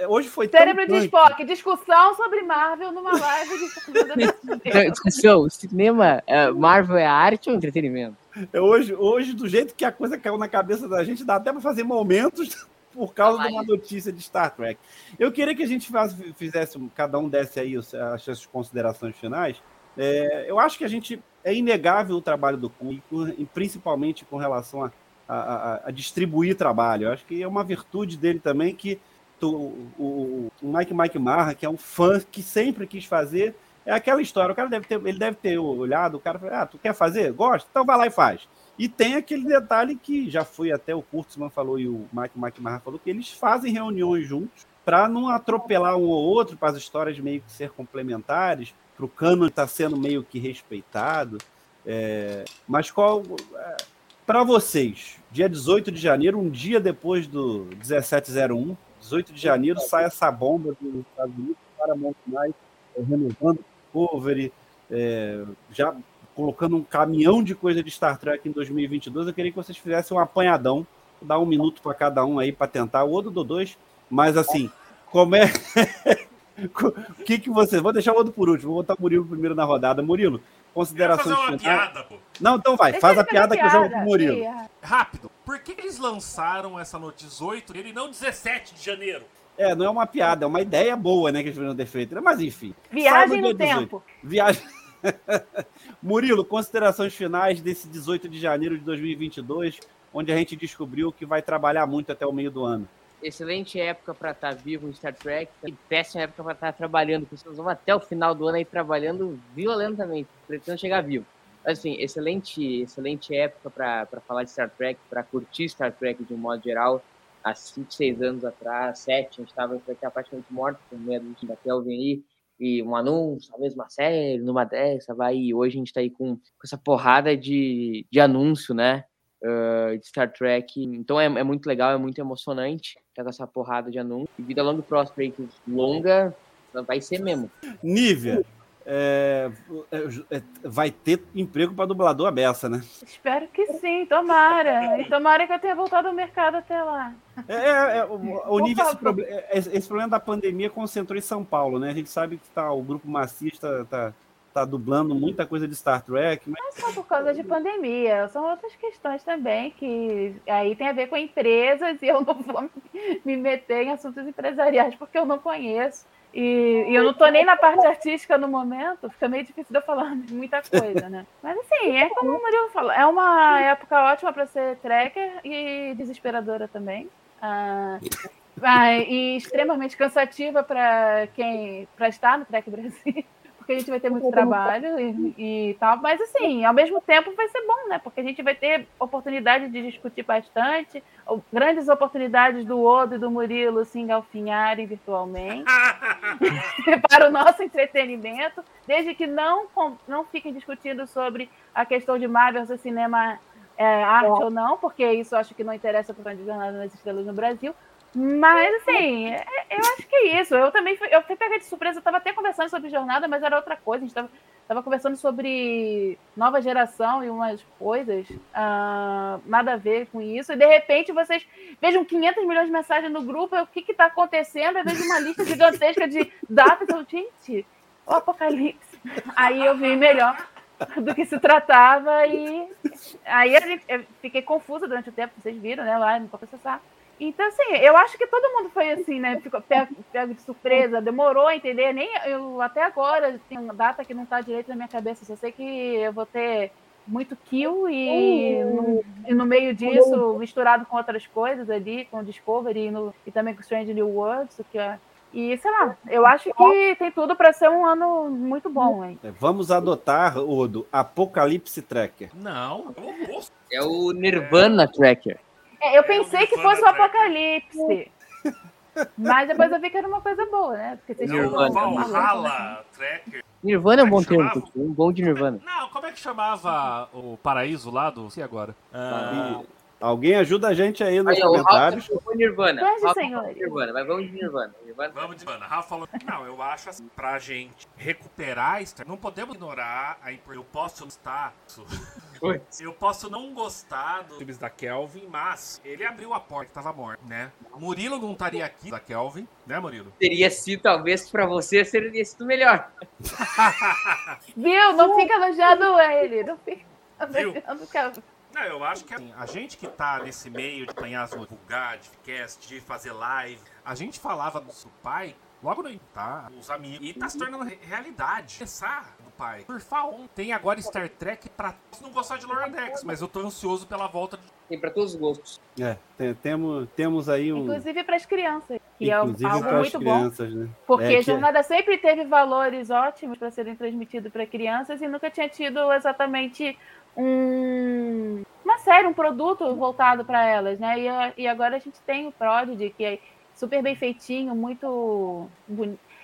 hoje foi tão Cérebro de. Spock, discussão sobre Marvel numa live de discussão, cinema, é, Marvel é arte ou entretenimento? É Hoje, hoje, do jeito que a coisa caiu na cabeça da gente, dá até para fazer momentos por causa de uma notícia de Star Trek. Eu queria que a gente fizesse, cada um desse aí as suas considerações finais. É, eu acho que a gente é inegável o trabalho do e e principalmente com relação a, a- a- distribuir trabalho. Eu acho que é uma virtude dele também que tu- o, o Mike Mike Marra, que é um fã que sempre quis fazer, é aquela história. O cara deve ter, ele deve ter olhado, o cara falou, ah, tu quer fazer? Gosta? Então vai lá e faz. E tem aquele detalhe que já foi até o Kurtzman falou e o Mike Mike Marra falou, que eles fazem reuniões juntos para não atropelar um ou outro, para as histórias meio que ser complementares, para o cano estar sendo meio que respeitado. É, mas qual. Para vocês, dia 18 de janeiro, um dia depois do 1701, 18 de janeiro, sai essa bomba dos Estados Unidos para Montanais, renovando o Discovery, é, já colocando um caminhão de coisa de Star Trek em 2022. Eu queria que vocês fizessem um apanhadão, dar um minuto para cada um aí para tentar. O Odo do dois, mas assim, como é. O que, que você. Vou deixar o Odo por último, vou botar o Murilo primeiro na rodada. Murilo, Eu considerações fazer uma finais. piada, pô. Não, então vai, Deixa faz a fazer piada que eu jogo piada. pro Murilo. Ih, Rápido. Por que eles lançaram essa noite 18 e não 17 de janeiro? É, não é uma piada, é uma ideia boa, né, que eles viram defeito. né? Mas enfim. Viagem no dia 18. tempo. Viagem. Murilo, considerações finais desse 18 de janeiro de 2022, onde a gente descobriu que vai trabalhar muito até o meio do ano. Excelente época para estar vivo em Star Trek e péssima época para estar trabalhando, porque nós vamos até o final do ano aí trabalhando violentamente, pretendo chegar vivo. Assim, excelente, excelente época para falar de Star Trek, para curtir Star Trek de um modo geral. Há 5, 6 anos atrás, 7, a gente estava praticamente morto com medo da Kelvin aí e um anúncio, talvez uma série, numa dessa, vai, e hoje a gente está aí com, com, essa porrada de, de anúncio, né, uh, de Star Trek, então é, é, muito legal, é muito emocionante, tá com essa porrada de anúncio, e vida longa e próspera, longa, vai ser mesmo. Nívia, é, é, é, vai ter emprego para dublador a beça, né? Espero que sim, tomara. E tomara que eu tenha voltado ao mercado até lá. É, é, é o, o nível, esse, problema, esse, problema da pandemia concentrou em São Paulo, né? A gente sabe que tá, o grupo Macista tá, tá dublando muita coisa de Star Trek. Mas... Não é só por causa de pandemia, são outras questões também que aí tem a ver com empresas e eu não vou me meter em assuntos empresariais porque eu não conheço. E, e, eu não tô nem na parte artística no momento, fica meio difícil de eu falar muita coisa, né? Mas assim, é como o Murilo falou, é uma época ótima para ser tracker e desesperadora também. Ah, ah, e extremamente cansativa para quem para estar no Trek Brasil porque a gente vai ter muito trabalho e, e, tal, mas assim, ao mesmo tempo vai ser bom, né? Porque a gente vai ter oportunidade de discutir bastante, grandes oportunidades do Odo e do Murilo se engalfinharem virtualmente para o nosso entretenimento, desde que não, não fiquem discutindo sobre a questão de Marvel se cinema é, arte é. ou não, porque isso acho que não interessa para o Jornada nas Estrelas no Brasil, mas, assim, é, eu acho que é isso. Eu também fui, eu fui pega de surpresa. Eu estava até conversando sobre jornada, mas era outra coisa. A gente estava conversando sobre nova geração e umas coisas. Uh, nada a ver com isso. E, de repente, vocês vejam 500 milhões de mensagens no grupo. o que está acontecendo? Eu vejo uma lista gigantesca de datas. Eu, gente, o apocalipse. Aí eu vi melhor do que se tratava. E aí eu fiquei confusa durante o tempo. Vocês viram, né? Lá no Processar. Então, assim, eu acho que todo mundo foi assim, né? Ficou pego, pego de surpresa, demorou a entender. Nem eu até agora tem uma data que não está direito na minha cabeça. Só sei que eu vou ter muito kill e, no, e no meio disso, misturado com outras coisas ali, com Discovery e, no, e também com Strange New Worlds, que é, e sei lá, eu acho que tem tudo para ser um ano muito bom, hein? É, vamos adotar, Odo, Apocalipse Tracker. Não, é o Nirvana Tracker. É, eu pensei que fosse o Apocalipse. Mas depois eu vi que era uma coisa boa, né? Porque vocês Nirvana. Valhalla, Tracker. Nirvana é um bom termo, um bom de Nirvana. Não, como é que chamava o paraíso lá do. Se agora? Ah, Alguém ajuda a gente aí nos aí, comentários. O Nirvana. Nirvana, mas vamos de Nirvana. Nirvana. Vamos de Nirvana. Rafa falou. Não, eu acho assim, pra gente recuperar, não podemos ignorar a Eu posso estar. Eu posso não gostar dos filmes da Kelvin, mas ele abriu a porta que tava morto, né? Murilo não estaria aqui da Kelvin, né, Murilo? Teria sido, talvez, pra você, seria sido melhor. Viu? Não fica elogiando ele. Não fica elogiando o Kelvin. Não, eu acho que assim, a gente que tá nesse meio de apanhar as divulgar, de cast, de fazer live, a gente falava do seu pai logo no tá? Os amigos. E tá se tornando realidade. Pensar pai. Surfar um. Tem agora Star Trek pra não gostar de Lower Decks, mas eu tô ansioso pela volta de. Tem pra todos os gostos. É, tem, temos, temos aí um. Inclusive para as crianças. Que Inclusive é algo muito crianças, bom. Né? Porque é, a jornada é... sempre teve valores ótimos para serem transmitidos para crianças e nunca tinha tido exatamente um, uma série, um produto voltado para elas, né? E, e, agora a gente tem o Prodigy, que é super bem feitinho, muito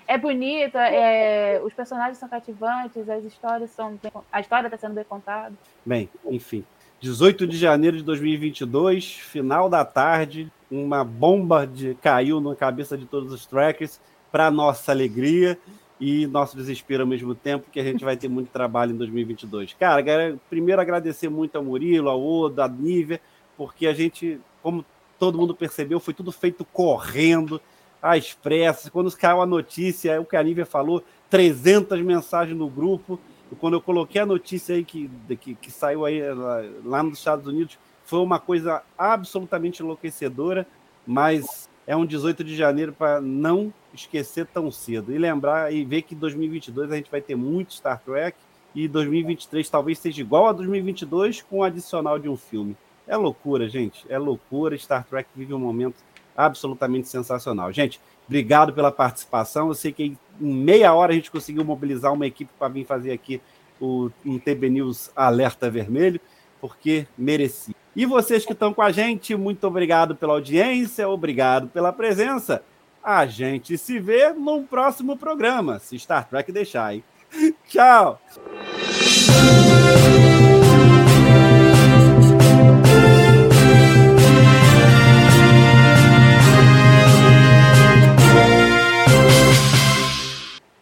é bonito, é, os personagens são cativantes, as histórias são bem, a história está sendo bem contada. Bem, enfim, 18 de janeiro de 2022, final da tarde, uma bomba de, caiu na cabeça de todos os trackers, para nossa alegria e nosso desespero ao mesmo tempo, que a gente vai ter muito trabalho em 2022. Cara, primeiro agradecer muito ao Murilo, ao Oda, à Nívia, porque a gente, como todo mundo percebeu, foi tudo feito correndo, às pressas. Quando caiu a notícia, o que a Nívia falou, 300 mensagens no grupo. E quando eu coloquei a notícia aí que, que, que saiu aí lá, nos Estados Unidos, foi uma coisa absolutamente enlouquecedora, mas é um 18 de janeiro para não esquecer tão cedo. E lembrar e ver que em 2022 a gente vai ter muito Star Trek e 2023 talvez seja igual a 2022 com o adicional de um filme. É loucura, gente. É loucura. Star Trek vive um momento absolutamente sensacional. Gente, obrigado pela participação. Eu sei que em meia hora a gente conseguiu mobilizar uma equipe para vir fazer aqui o, um TB News Alerta Vermelho, porque merecia. E vocês que estão com a gente, muito obrigado pela audiência, obrigado pela presença. A gente se vê num próximo programa, se Star Trek deixar, hein? Tchau!